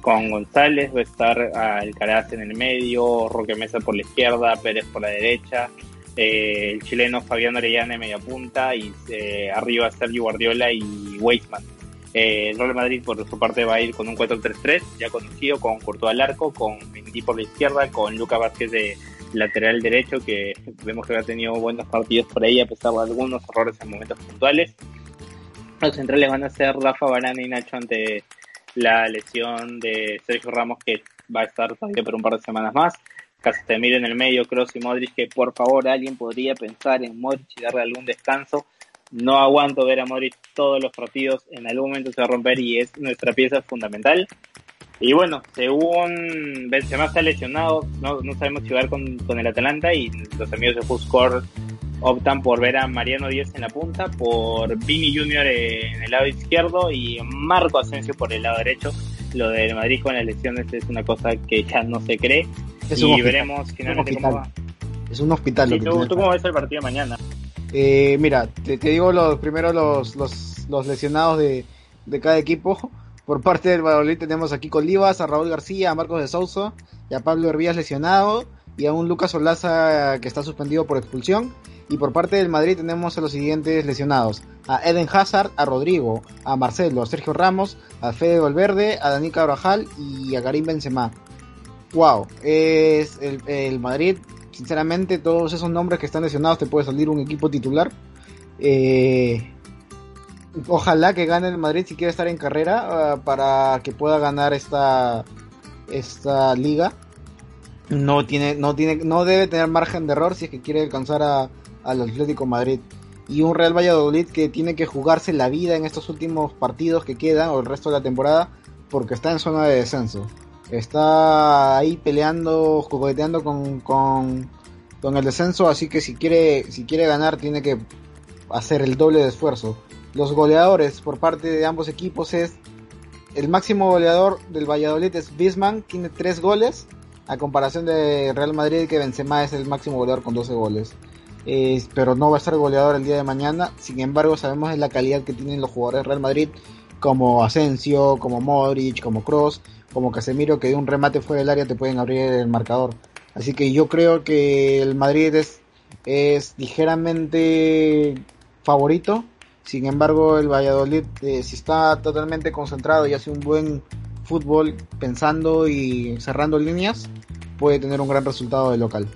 Con González va a estar Alcaraz en el medio, Roque Mesa por la izquierda, Pérez por la derecha. el chileno Fabián Orellana en media punta y arriba Sergio Guardiola y Weisman Eh, el Real Madrid por su parte va a ir con un 4-3-3, ya conocido, con Courtois al arco, con Mendy por la izquierda, con Luca Vázquez de lateral derecho, que vemos que ha tenido buenos partidos por ahí, a pesar de algunos errores en momentos puntuales. Los centrales van a ser Rafa Barana y Nacho ante la lesión de Sergio Ramos, que va a estar todavía por un par de semanas más. Casemiro en el medio, Kroos y Modric, que por favor alguien podría pensar en Modric y darle algún descanso. No aguanto ver a Modric todos los partidos, en algún momento se va a romper y es nuestra pieza fundamental. Y bueno, según Benzema está lesionado, no, no sabemos si va con, con, el Atalanta y los amigos de Fuscore optan por ver a Mariano Díaz en la punta, por Vini Junior en el lado izquierdo y Marco Asensio por el lado derecho. Lo del Madrid con las lesiones es una cosa que ya no se cree y veremos finalmente cómo va. Es un hospital. Sí, ¿tú, cómo ves el partido mañana? Eh, mira, te, digo los primero los, los, lesionados de, de cada equipo. Por parte del Valladolid tenemos aquí con Olivas, a Raúl García, a Marcos de Sousa y a Pablo Hervías lesionado y a un Lucas Olaza que está suspendido por expulsión. Y por parte del Madrid tenemos a los siguientes lesionados. A Eden Hazard, a Rodrigo, a Marcelo, a Sergio Ramos, a Fede Valverde, a Dani Carvajal y a Karim Benzema. Wow, es el, Madrid, sinceramente todos esos nombres que están lesionados te puede salir un equipo titular. Eh, ojalá que gane el Madrid si quiere estar en carrera uh, para que pueda ganar esta esta liga. No tiene, no tiene, no debe tener margen de error si es que quiere alcanzar a, al Atlético Madrid. Y un Real Valladolid que tiene que jugarse la vida en estos últimos partidos que quedan o el resto de la temporada porque está en zona de descenso. Está ahí peleando, coqueteando con, con, con el descenso, así que si quiere, si quiere ganar tiene que hacer el doble de esfuerzo los goleadores por parte de ambos equipos es el máximo goleador del Valladolid es Bisman, tiene 3 goles, a comparación de Real Madrid que Benzema es el máximo goleador con 12 goles. pero no va a ser goleador el día de mañana, sin embargo sabemos de la calidad que tienen los jugadores Real Madrid, como Asensio, como Modric, como Cross, como Casemiro, que de un remate fuera del área te pueden abrir el marcador. Así que yo creo que el Madrid es, es ligeramente favorito sin embargo, el Valladolid, eh, si está totalmente concentrado y hace un buen fútbol pensando y cerrando líneas, puede tener un gran resultado de local.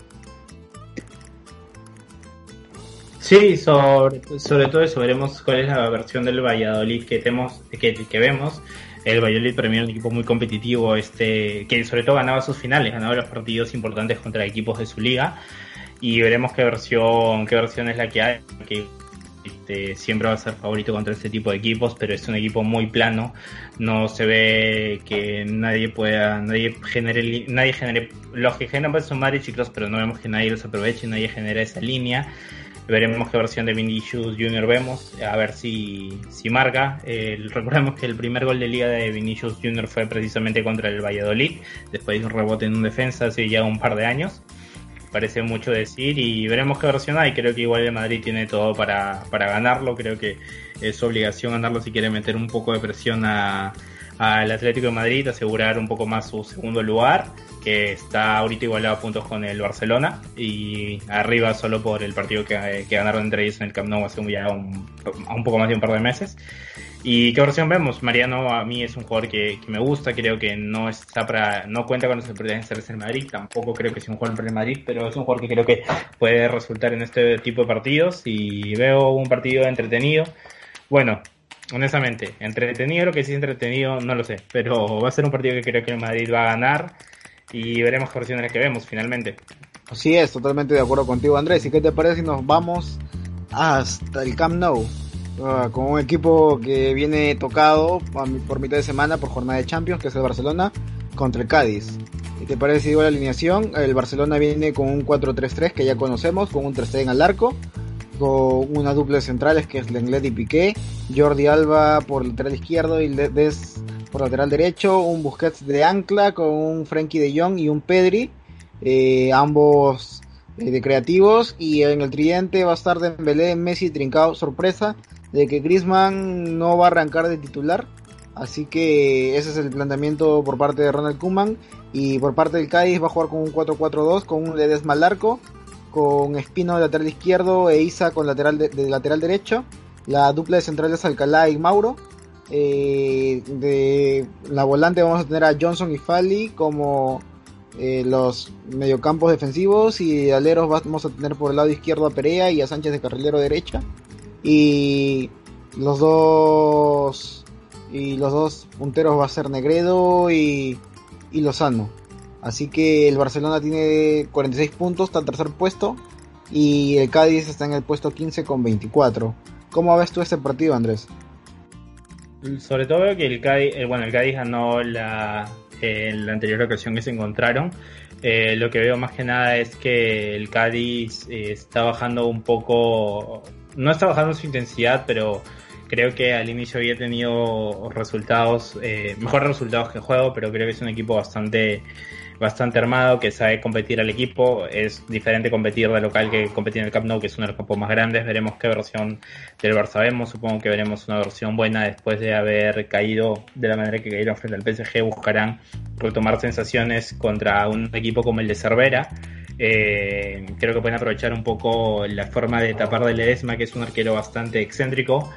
Sí, sobre, sobre todo eso, veremos cuál es la versión del Valladolid que, tenemos, que, que vemos. El Valladolid para mí un equipo muy competitivo, este, que sobre todo ganaba sus finales, ganaba los partidos importantes contra equipos de su liga. Y veremos qué versión, qué versión es la que hay, que este, siempre va a ser favorito contra este tipo de equipos, pero es un equipo muy plano. No se ve que nadie pueda, nadie genere, nadie genere, los que generan son Maric y pero no vemos que nadie los aproveche, nadie genera esa línea. Veremos qué versión de Vinicius Junior vemos, a ver si, si marca. recordemos que el primer gol de liga de Vinicius Junior fue precisamente contra el Valladolid, después de un rebote en un defensa hace ya un par de años parece mucho decir y veremos qué versión hay. Creo que igual el Madrid tiene todo para, para ganarlo. Creo que es su obligación ganarlo si quiere meter un poco de presión a, al Atlético de Madrid, asegurar un poco más su segundo lugar, que está ahorita igualado a puntos con el Barcelona y arriba solo por el partido que, que ganaron entre ellos en el Camp Nou hace ya un, un poco más de un par de meses. ¿Y qué versión vemos? Mariano a mí es un jugador que, me gusta, creo que no está para, no cuenta con los oportunidades de Madrid, tampoco creo que sea un jugador para el Madrid, pero es un jugador que creo que puede resultar en este tipo de partidos y veo un partido entretenido. Bueno, honestamente, entretenido, lo que sí es entretenido, no lo sé, pero va a ser un partido que creo que el Madrid va a ganar y veremos qué versión es la que vemos finalmente. Así es, totalmente de acuerdo contigo Andrés. ¿Y qué te parece si nos vamos hasta el Camp Nou? Ah, con un equipo que viene tocado por mitad de semana por jornada de Champions, que es el Barcelona, contra el Cádiz. ¿Y te parece igual la alineación? El Barcelona viene con un 4-3-3 que ya conocemos, con un 3 al arco, con una dupla de centrales que es Lenglet y Piqué, Jordi Alba por lateral izquierdo y Des por lateral derecho, un Busquets de ancla con un Frenkie de Jong y un Pedri, eh, ambos eh, de creativos, y en el tridente va a estar Dembélé, Messi, Trincao, sorpresa, de que Griezmann no va a arrancar de titular. Así que ese es el planteamiento por parte de Ronald Koeman. Y por parte del Cádiz va a jugar con un 4-4-2, con un Ledesma al arco, con Espino de lateral izquierdo e Isa con lateral de, lateral derecho. La dupla de centrales Alcalá y Mauro. Eh, de la volante vamos a tener a Johnson y Fali como eh, los mediocampos defensivos y aleros vamos a tener por el lado izquierdo a Perea y a Sánchez de carrilero derecha. Y los dos y los dos punteros va a ser Negredo y, y Lozano. Así que el Barcelona tiene 46 puntos está en tercer puesto y el Cádiz está en el puesto 15 con 24 ¿cómo ves tú este partido Andrés? Sobre todo veo que el Cádiz, eh, bueno, el Cádiz ganó la, en la anterior ocasión que se encontraron. Eh, lo que veo más que nada es que el Cádiz eh, está bajando un poco, no está bajando su intensidad, pero creo que al inicio había tenido resultados, mejores resultados que juego, pero creo que es un equipo bastante bastante armado, que sabe competir al equipo. Es diferente competir de local que competir en el Camp Nou, que es uno de los campos más grandes. Veremos qué versión del Barça vemos. Supongo que veremos una versión buena después de haber caído de la manera que cayeron frente al PSG. Buscarán retomar sensaciones contra un equipo como el de Cervera. Eh, creo que pueden aprovechar un poco la forma de tapar de Ledesma, que es un arquero bastante excéntrico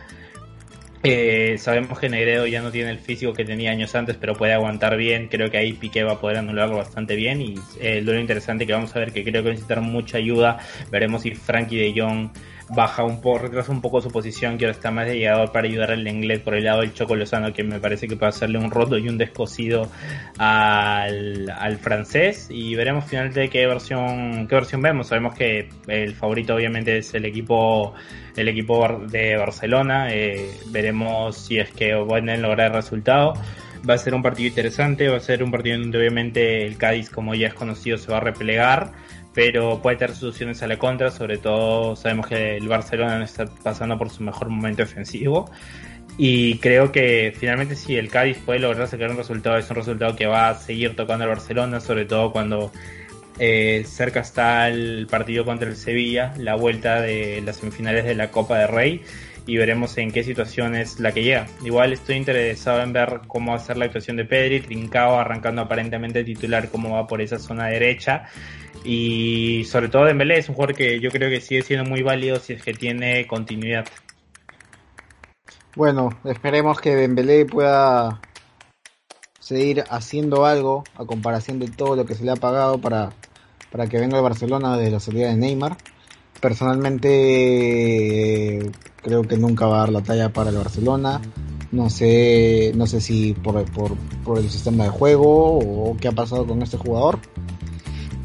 eh, sabemos que Negredo ya no tiene el físico que tenía años antes, pero puede aguantar bien. Creo que ahí Piqué va a poder anularlo bastante bien. Y eh, lo interesante que vamos a ver, que creo que necesitar mucha ayuda. Veremos si Frankie de Jong baja un poco, retrasa un poco su posición, que ahora está más de llegador para ayudar al inglés por el lado del Choco Lozano, que me parece que puede hacerle un roto y un descosido al, al francés. Y veremos finalmente qué versión, qué versión vemos. Sabemos que el favorito obviamente es el equipo el equipo de Barcelona. Eh, veremos si es que pueden lograr el resultado. Va a ser un partido interesante, va a ser un partido donde obviamente el Cádiz, como ya es conocido, se va a replegar, pero puede tener soluciones a la contra, sobre todo sabemos que el Barcelona no está pasando por su mejor momento defensivo. Y creo que finalmente si el Cádiz puede lograr sacar un resultado, es un resultado que va a seguir tocando al Barcelona, sobre todo cuando eh, cerca está el partido contra el Sevilla, la vuelta de las semifinales de la Copa de Rey y veremos en qué situación es la que llega. Igual estoy interesado en ver cómo va a ser la actuación de Pedri, Trincao arrancando aparentemente titular, cómo va por esa zona derecha. Y sobre todo Dembélé es un jugador que yo creo que sigue siendo muy válido si es que tiene continuidad. Bueno, esperemos que Dembélé pueda seguir haciendo algo a comparación de todo lo que se le ha pagado para para que venga el Barcelona de la salida de Neymar. Personalmente creo que nunca va a dar la talla para el Barcelona. No sé, no sé si por, por, el sistema de juego o qué ha pasado con este jugador.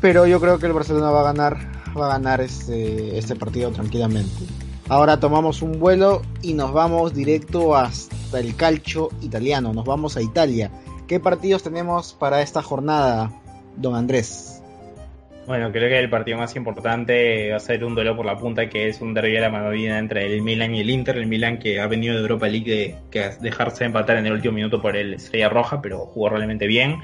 Pero yo creo que el Barcelona va a ganar, va a ganar este, este partido tranquilamente. Ahora tomamos un vuelo y nos vamos directo hasta el calcio italiano. Nos vamos a Italia. ¿Qué partidos tenemos para esta jornada, don Andrés? Bueno, creo que el partido más importante va a ser un duelo por la punta, que es un derbi de la vida entre el Milan y el Inter. El Milan que ha venido de Europa League de, que dejarse empatar en el último minuto por el Estrella Roja, pero jugó realmente bien.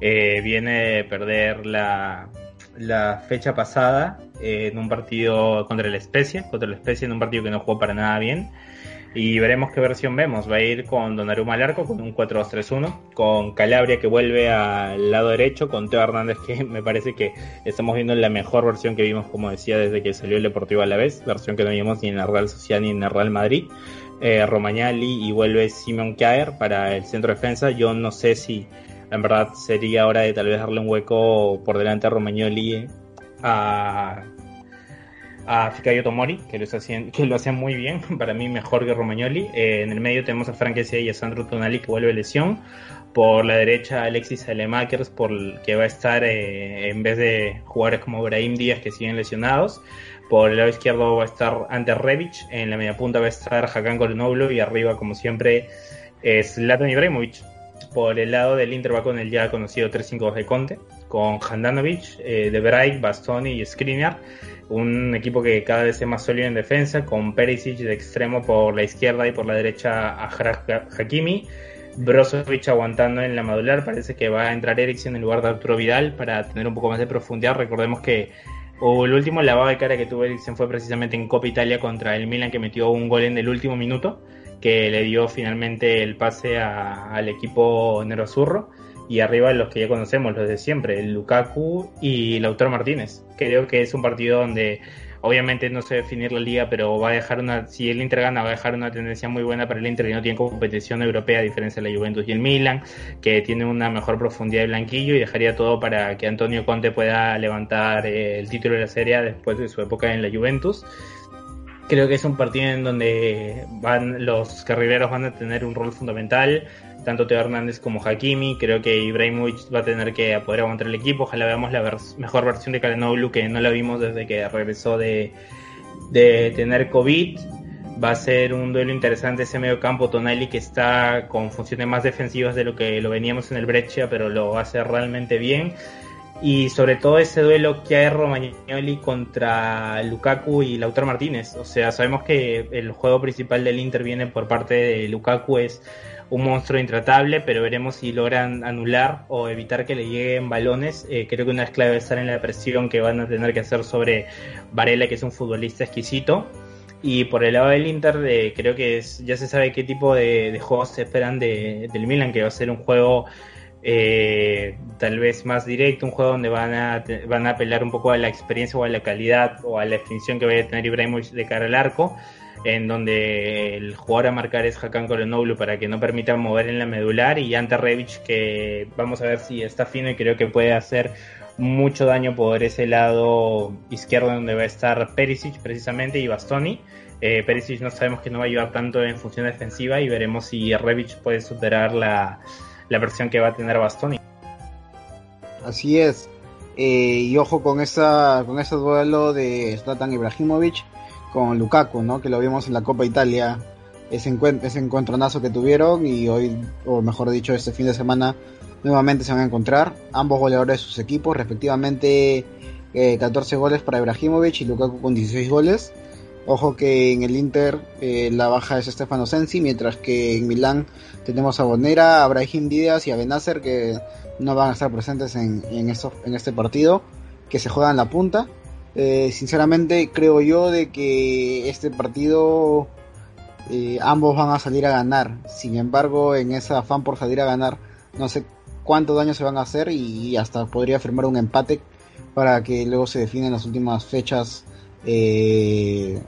Eh, viene de perder la, la fecha pasada en un partido contra el Spezia, contra el Spezia en un partido que no jugó para nada bien. Y veremos qué versión vemos. Va a ir con Donnarumma al arco, con un 4-2-3-1, con Calabria que vuelve al lado derecho, con Teo Hernández que me parece que estamos viendo la mejor versión que vimos, como decía, desde que salió el Deportivo a la vez, versión que no vimos ni en la Real Sociedad ni en el Real Madrid. Eh, Romagnali y vuelve Simon Kjaer para el centro defensa. Yo no sé si en verdad sería hora de tal vez darle un hueco por delante a Romagnoli a a Fikayo Tomori, que lo, hacían, que lo hacían muy bien, para mí mejor que Romagnoli. Eh, en el medio tenemos a Frank y a Sandro Tonali que vuelve lesión. Por la derecha Alexis Alemakers, por que va a estar eh, en vez de jugadores como Brahim Díaz que siguen lesionados. Por el lado izquierdo va a estar Ante Rebic, en la media punta va a estar Hakan Golenoglu y arriba como siempre es Latan Ibrahimovic. Por el lado del Inter va con el ya conocido 3-5 de Conte, con Handanovic, eh, De Vrij, Bastoni y Skriniar un equipo que cada vez es más sólido en defensa, con Perisic de extremo por la izquierda y por la derecha a Hakimi. Brozovic aguantando en la modular, parece que va a entrar Eriksen en lugar de Arturo Vidal para tener un poco más de profundidad. Recordemos que el último lavado de cara que tuvo Eriksen fue precisamente en Copa Italia contra el Milan que metió un gol en el último minuto que le dio finalmente el pase al equipo Nero Azurro y arriba los que ya conocemos, los de siempre, el Lukaku y Lautaro Martínez. Creo que es un partido donde obviamente no sé definir la liga, pero va a dejar una, si el Inter gana, va a dejar una tendencia muy buena para el Inter y no tiene competición europea a diferencia de la Juventus y el Milan, que tiene una mejor profundidad de blanquillo y dejaría todo para que Antonio Conte pueda levantar eh, el título de la Serie después de su época en la Juventus. Creo que es un partido en donde van los carrileros van a tener un rol fundamental, tanto Teo Hernández como Hakimi. Creo que Ibrahimovic va a tener que poder aguantar el equipo. Ojalá veamos la mejor versión de Kalenoglu, que no la vimos desde que regresó de, de tener COVID. Va a ser un duelo interesante ese medio campo Tonali que está con funciones más defensivas de lo que lo veníamos en el Breccia, pero lo hacer realmente bien y sobre todo ese duelo que hay Romagnoli contra Lukaku y Lautaro Martínez. O sea, sabemos que el juego principal del Inter viene por parte de Lukaku es un monstruo intratable, pero veremos si logran anular o evitar que le lleguen balones. Eh, creo que una es clave estar en la presión que van a tener que hacer sobre Varela, que es un futbolista exquisito. Y por el lado del Inter, creo que ya se sabe qué tipo de, juegos se esperan de, del Milan, que va a ser un juego eh, tal vez más directo, un juego donde van a, van a apelar un poco a la experiencia o a la calidad o a la definición que vaya a tener Ibrahimovic de cara al arco, en donde el jugador a marcar es Hakan Kolonoglu para que no permita mover en la medular y Ante Rebic que vamos a ver si está fino y creo que puede hacer mucho daño por ese lado izquierdo donde va a estar Perisic precisamente y Bastoni. Eh, Perisic no sabemos que no va a ayudar tanto en función defensiva y veremos si Rebic puede superar la la versión que va a tener Bastoni. Así es. Eh, y ojo con esa con ese duelo de Zlatan Ibrahimovic con Lukaku, ¿no? Que lo vimos en la Copa Italia, ese, encuentro, ese encontronazo que tuvieron y hoy, o mejor dicho, este fin de semana nuevamente se van a encontrar. Ambos goleadores de sus equipos, respectivamente 14 eh, goles para Ibrahimovic y Lukaku con 16 goles. Ojo que en el Inter eh, la baja es Stefano Sensi, mientras que en Milán tenemos a Bonera, a Díaz y a que no van a estar presentes en, en, en este partido, que se juegan la punta. Eh, sinceramente creo yo de que este partido eh, ambos van a salir a ganar. Sin embargo, en ese afán por salir a ganar, no sé cuánto daño se van a hacer y, hasta podría firmar un empate para que luego se definen las últimas fechas eh,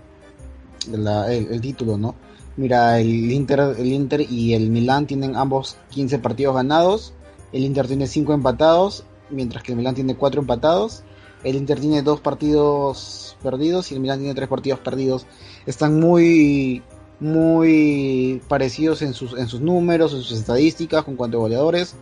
el, título, ¿no? Mira, el Inter, el Inter y el Milan tienen ambos 15 partidos ganados. El Inter tiene 5 empatados, mientras que el Milan tiene 4 empatados. El Inter tiene 2 partidos perdidos y el Milan tiene 3 partidos perdidos. Están muy muy parecidos en sus, en sus números, en sus estadísticas con cuanto a goleadores.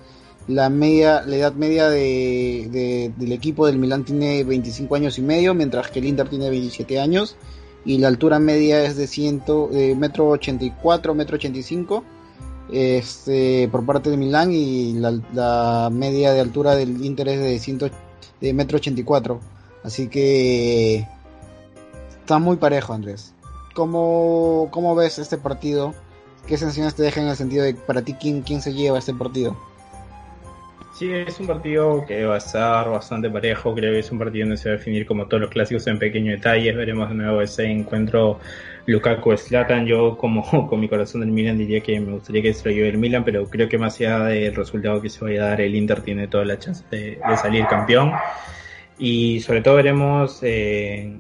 La media, la edad media de, del equipo del Milan tiene 25 años y medio, mientras que el Inter tiene 27 años y la altura media es de, ciento, de metro 84, metro 85 este, por parte de Milán y la, media de altura del Inter es de, ciento, de metro 84. Así que está muy parejo, Andrés. ¿Cómo, ¿Cómo ves este partido? ¿Qué sensaciones te deja en el sentido de para ti quién, quién se lleva este partido? Sí, es un partido que va a estar bastante parejo. Creo que es un partido donde se va a definir como todos los clásicos en pequeños detalles. Veremos de nuevo ese encuentro Lukaku-Slatan. Yo, como con mi corazón del Milan, diría que me gustaría que se lo lleve el Milan, pero creo que más allá del resultado que se vaya a dar, el Inter tiene toda la chance de, salir campeón. Y sobre todo veremos eh,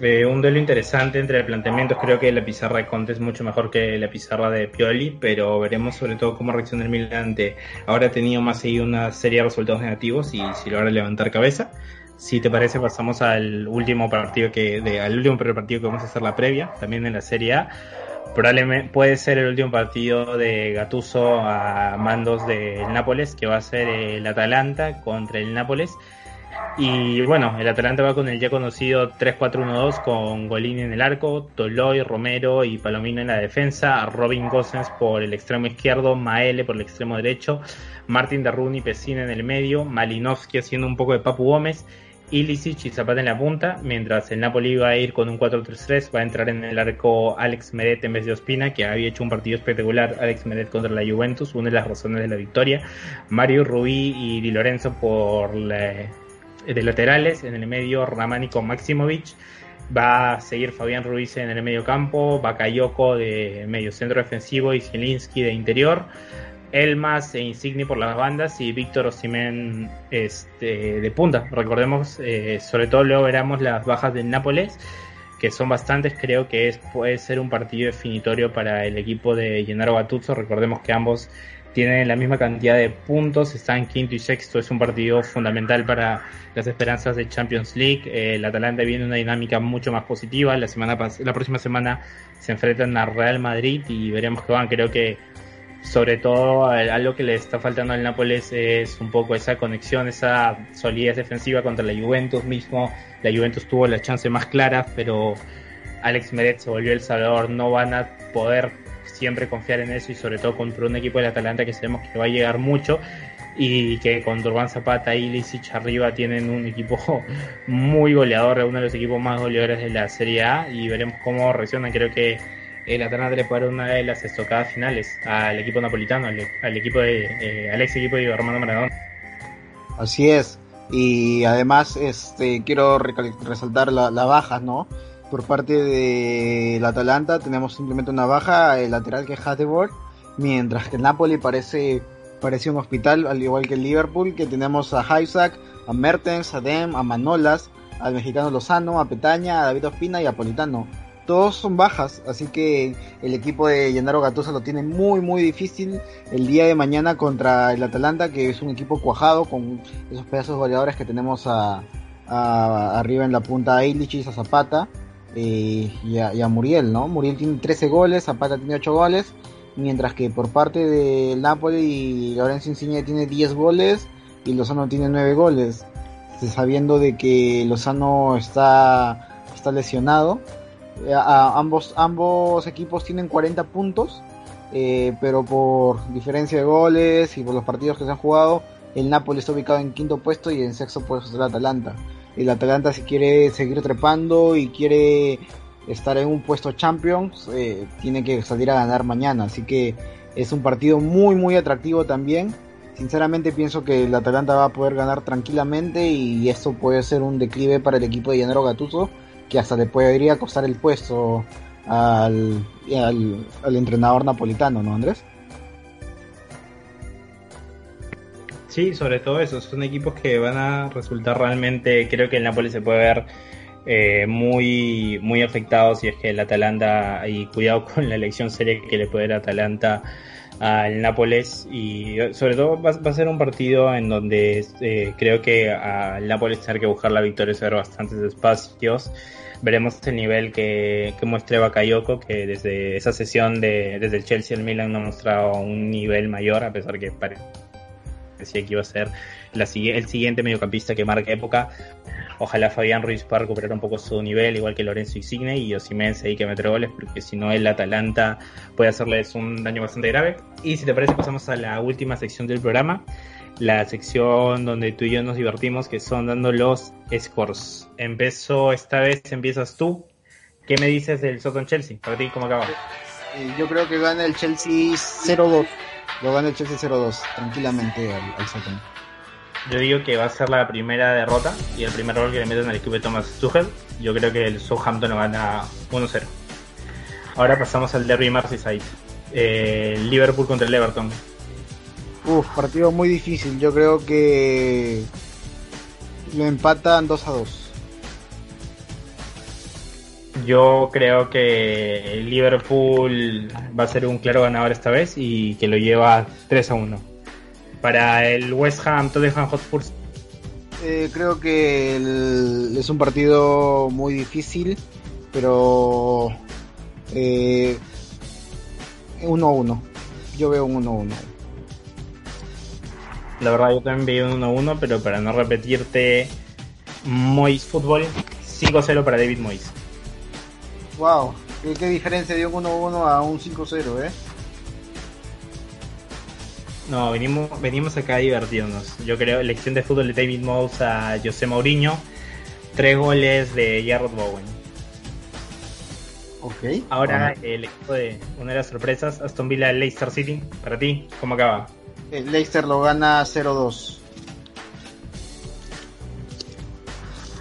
eh, un duelo interesante entre planteamientos. Creo que la pizarra de Conte es mucho mejor que la pizarra de Pioli, pero veremos sobre todo cómo reacciona el Milan Ahora ha tenido más ahí una serie de resultados negativos y si logra levantar cabeza. Si te parece, pasamos al último partido que, al último partido que vamos a hacer la previa, también en la Serie A. Probablemente puede ser el último partido de Gatuso a mandos del Nápoles, que va a ser el Atalanta contra el Nápoles. Y bueno, el Atalanta va con el ya conocido 3-4-1-2 con Golini en el arco, Toloy, Romero y Palomino en la defensa, Robin Gosens por el extremo izquierdo, Maele por el extremo derecho, Martin Darruni Pesina en el medio, Malinowski haciendo un poco de Papu Gómez, Ilicic y Zapata en la punta, mientras el Napoli va a ir con un 4-3-3, va a entrar en el arco Alex Meret en vez de Ospina, que había hecho un partido espectacular, Alex Meret contra la Juventus, una de las razones de la victoria, Mario Rubí y Di Lorenzo por la de laterales, en el medio Ramani con Maximovic, va a seguir Fabián Ruiz en el medio campo, Bakayoko de medio centro defensivo y Zielinski de interior. Elmas e Insigni por las bandas y Víctor Osimen este, de punta. Recordemos, eh, sobre todo luego veremos las bajas del Nápoles, que son bastantes. Creo que puede ser un partido definitorio para el equipo de Gennaro Gattuso. Recordemos que ambos tienen la misma cantidad de puntos, están quinto y sexto. Es un partido fundamental para las esperanzas de Champions League. Eh, el Atalanta viene una dinámica mucho más positiva. La semana la próxima semana se enfrentan a Real Madrid y veremos qué van. Creo que sobre todo algo que le está faltando al Nápoles es un poco esa conexión, esa solidez defensiva contra la Juventus mismo. La Juventus tuvo la chance más clara, pero Alex Meret se volvió el salvador. No van a poder siempre confiar en eso y sobre todo contra un equipo del Atalanta que sabemos que va a llegar mucho y que con Durban Zapata y Lisic arriba tienen un equipo muy goleador, uno de los equipos más goleadores de la Serie A y veremos cómo reaccionan. Creo que el Atalanta le puede dar una de las estocadas finales al equipo napolitano, al, equipo de, eh, al ex equipo de Armando Maradona. Así es, y además este quiero resaltar las la bajas, ¿no? Por parte del Atalanta tenemos simplemente una baja, el lateral que es Hatteboard, mientras que el Napoli parece, parece un hospital, al igual que el Liverpool, que tenemos a Isaac, a Mertens, a Dem, a Manolas, al mexicano Lozano, a Petaña, a David Ospina y a Politano. Todos son bajas, así que el equipo de Gennaro Gattuso lo tiene muy muy difícil el día de mañana contra el Atalanta, que es un equipo cuajado con esos pedazos goleadores que tenemos a, arriba en la punta a Illich, a Zapata eh, y, a, Muriel, ¿no? Muriel tiene 13 goles, Zapata tiene 8 goles, mientras que por parte del Napoli Lorenzo Insigne tiene 10 goles y Lozano tiene 9 goles, sabiendo de que Lozano está, está lesionado eh, ambos, ambos equipos tienen 40 puntos, eh, pero por diferencia de goles y por los partidos que se han jugado, el Napoli está ubicado en quinto puesto y en sexto puesto el Atalanta. El Atalanta si quiere seguir trepando y quiere estar en un puesto Champions, eh, tiene que salir a ganar mañana. Así que es un partido muy muy atractivo también. Sinceramente pienso que el Atalanta va a poder ganar tranquilamente y esto puede ser un declive para el equipo de Llanero Gatuso que hasta le podría costar el puesto al, al, entrenador napolitano, ¿no, Andrés? Sí, sobre todo eso. Son equipos que van a resultar realmente. Creo que el Napoli se puede ver eh, muy, muy afectado si es que el Atalanta. Y cuidado con la elección seria que le puede dar Atalanta al Nápoles. Y sobre todo va, a ser un partido en donde eh, creo que al Nápoles tener que buscar la victoria y bastantes espacios veremos el nivel que, que muestre Bakayoko, que desde esa sesión de, desde el Chelsea el Milan no ha mostrado un nivel mayor, a pesar que parecía que iba a ser el siguiente mediocampista que marca época. Ojalá Fabián Ruiz pueda recuperar un poco su nivel, igual que Lorenzo Insigne y Osimense ahí que mete goles, porque si no el Atalanta puede hacerles un daño bastante grave. Y si te parece pasamos a la última sección del programa, la sección donde tú y yo nos divertimos, que son dando los scores. Empezó esta vez, empiezas tú. ¿Qué me dices del Soton Chelsea? Para ti, ¿cómo acaba? Eh, yo creo que gana el Chelsea 0-2. Lo gana el Chelsea 0-2, tranquilamente al, al Soton. Yo digo que va a ser la primera derrota y el primer gol que le meten al equipo de Thomas Tuchel. Yo creo que el Southampton lo gana 1-0. Ahora pasamos al Derby Merseyside. Eh, Liverpool contra el Everton. Uf, partido muy difícil. Yo creo que lo empatan 2 a 2. Yo creo que Liverpool va a ser un claro ganador esta vez y que lo lleva 3 a 1. Para el West Ham, Tottenham Hotspur. Eh, creo que es un partido muy difícil, pero 1 eh, a 1. Yo veo un 1 a 1. La verdad, yo también veía un 1-1, pero para no repetirte, Mois Fútbol 5-0 para David Mois. Wow, ¿Qué, diferencia de un 1-1 a un 5-0, ¿eh? No, venimos, venimos acá a divertirnos. Yo creo, elección de fútbol de David Mois a José Mourinho, tres goles de Jarrod Bowen. Ok. Ahora el equipo de una de las sorpresas, Aston Villa Leicester City. Para ti, ¿cómo acaba? El Leicester lo gana 0-2.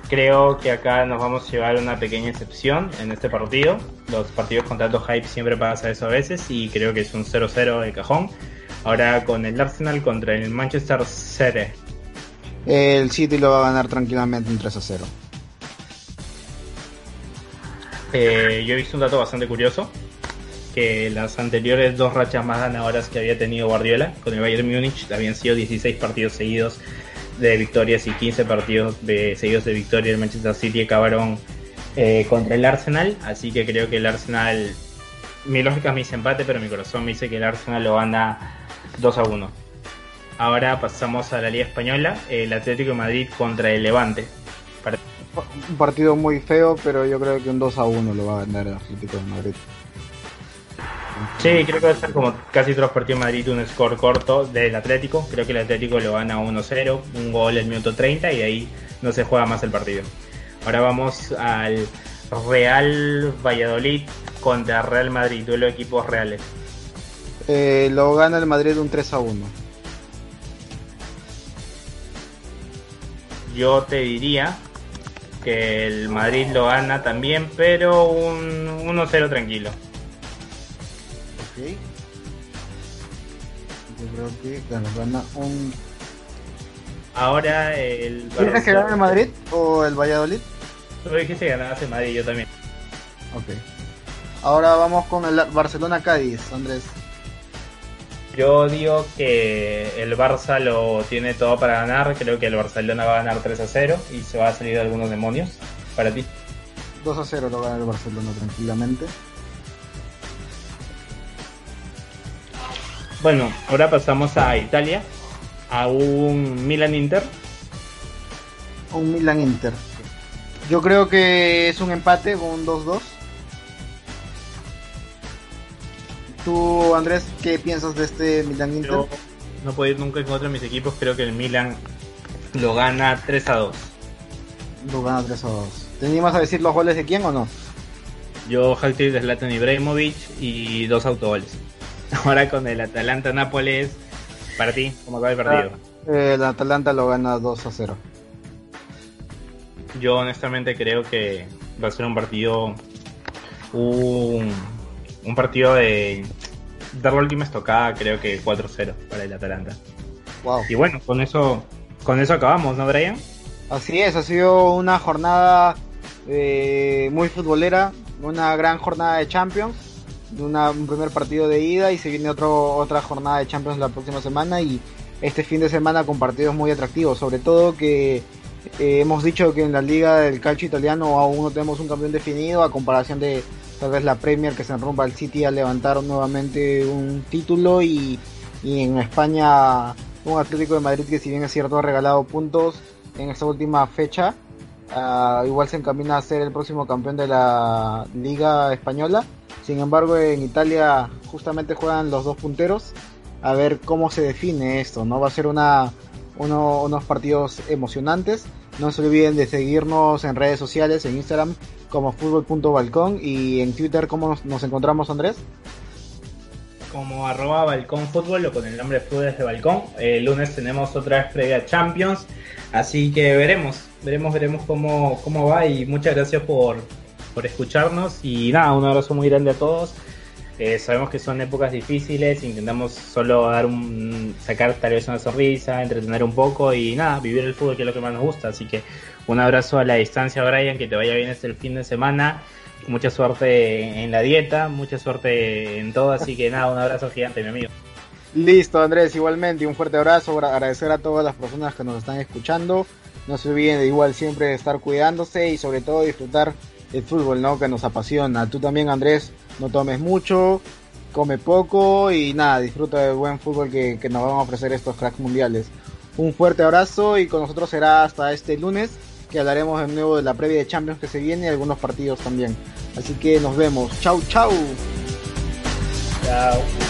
Creo que acá nos vamos a llevar una pequeña excepción en este partido. Los partidos con tanto hype siempre pasa eso a veces y creo que es un 0-0 de cajón. Ahora con el Arsenal contra el Manchester City. El City lo va a ganar tranquilamente un 3 a 0. Eh, yo he visto un dato bastante curioso, que las anteriores dos rachas más ganadoras que había tenido Guardiola con el Bayern Múnich habían sido 16 partidos seguidos de victorias y 15 partidos de, seguidos de victoria. El Manchester City acabaron eh, contra el Arsenal, así que creo que el Arsenal, mi lógica me dice empate, pero mi corazón me dice que el Arsenal lo gana 2 a 1. Ahora pasamos a la Liga Española, el Atlético de Madrid contra el Levante. Un partido muy feo, pero yo creo que un 2 a 1 lo va a ganar el Atlético de Madrid. Sí, creo que va a ser como casi todos los partidos de Madrid un score corto del Atlético. Creo que el Atlético lo gana 1-0, un gol el minuto 30 y de ahí no se juega más el partido. Ahora vamos al Real Valladolid contra Real Madrid, duelo de equipos reales. Eh, lo gana el Madrid un 3 a 1. Yo te diría que el Madrid lo gana también, pero un 1-0 tranquilo. Yo creo que gana, gana un. Ahora el. ¿Quieres que gane el Madrid o el Valladolid? Tú dijiste que ganabas el Madrid, yo también. Ok. Ahora vamos con el Barcelona-Cádiz, Andrés. Yo digo que el Barça lo tiene todo para ganar. Creo que el Barcelona va a ganar 3 a 0 y se va a salir de algunos demonios. Para ti. 2 a 0 lo gana el Barcelona tranquilamente. Bueno, ahora pasamos a Italia. A un Milan Inter. Un Milan Inter. Yo creo que es un empate un 2-2. Tú, Andrés, ¿qué piensas de este Milan Inter? Yo no puedo ir nunca en contra de mis equipos. Creo que el Milan lo gana 3 a 2. Lo gana 3 a 2. ¿Teníamos a decir los goles de quién o no? Yo, hat-trick de Zlatan Ibrahimovic y dos autogoles. Ahora con el Atalanta-Nápoles, para ti, ¿cómo acaba el partido? Eh, el Atalanta lo gana 2 a 0. Yo honestamente creo que va a ser un partido un, un partido de dar la última estocada, creo que 4-0 para el Atalanta. Wow. Y bueno, con eso con eso acabamos, ¿no, Brian? Así es, ha sido una jornada eh, muy futbolera, una gran jornada de Champions, una, un primer partido de ida y se viene otro, otra jornada de Champions la próxima semana y este fin de semana con partidos muy atractivos, sobre todo que eh, hemos dicho que en la liga del calcio italiano aún no tenemos un campeón definido a comparación de tal vez la Premier que se enrumba al City a levantar nuevamente un título y, y en España un Atlético de Madrid que si bien es cierto ha regalado puntos en esta última fecha, uh, igual se encamina a ser el próximo campeón de la Liga Española. Sin embargo, en Italia justamente juegan los dos punteros. A ver cómo se define esto, ¿no? Va a ser una, uno, unos partidos emocionantes. No se olviden de seguirnos en redes sociales, en Instagram como fútbol.balcón y en Twitter, ¿cómo nos, encontramos, Andrés? como arroba balcón fútbol o con el nombre fútbol de balcón. El lunes tenemos otra vez Champions, así que veremos, veremos, veremos cómo, cómo va y muchas gracias por, por escucharnos y nada, un abrazo muy grande a todos. Eh, sabemos que son épocas difíciles, intentamos solo dar un, sacar tal vez una sonrisa, entretener un poco y nada, vivir el fútbol que es lo que más nos gusta. Así que un abrazo a la distancia, Brian, que te vaya bien este fin de semana mucha suerte en la dieta, mucha suerte en todo, así que nada, un abrazo gigante, mi amigo. Listo, Andrés, igualmente, un fuerte abrazo, agradecer a todas las personas que nos están escuchando, no se olviden de igual siempre estar cuidándose y sobre todo disfrutar el fútbol, ¿no? Que nos apasiona. Tú también, Andrés, no tomes mucho, come poco y nada, disfruta del buen fútbol que, que nos van a ofrecer estos cracks mundiales. Un fuerte abrazo y con nosotros será hasta este lunes que hablaremos de nuevo de la previa de Champions que se viene y algunos partidos también. Así que nos vemos. Chau, chau. Chao.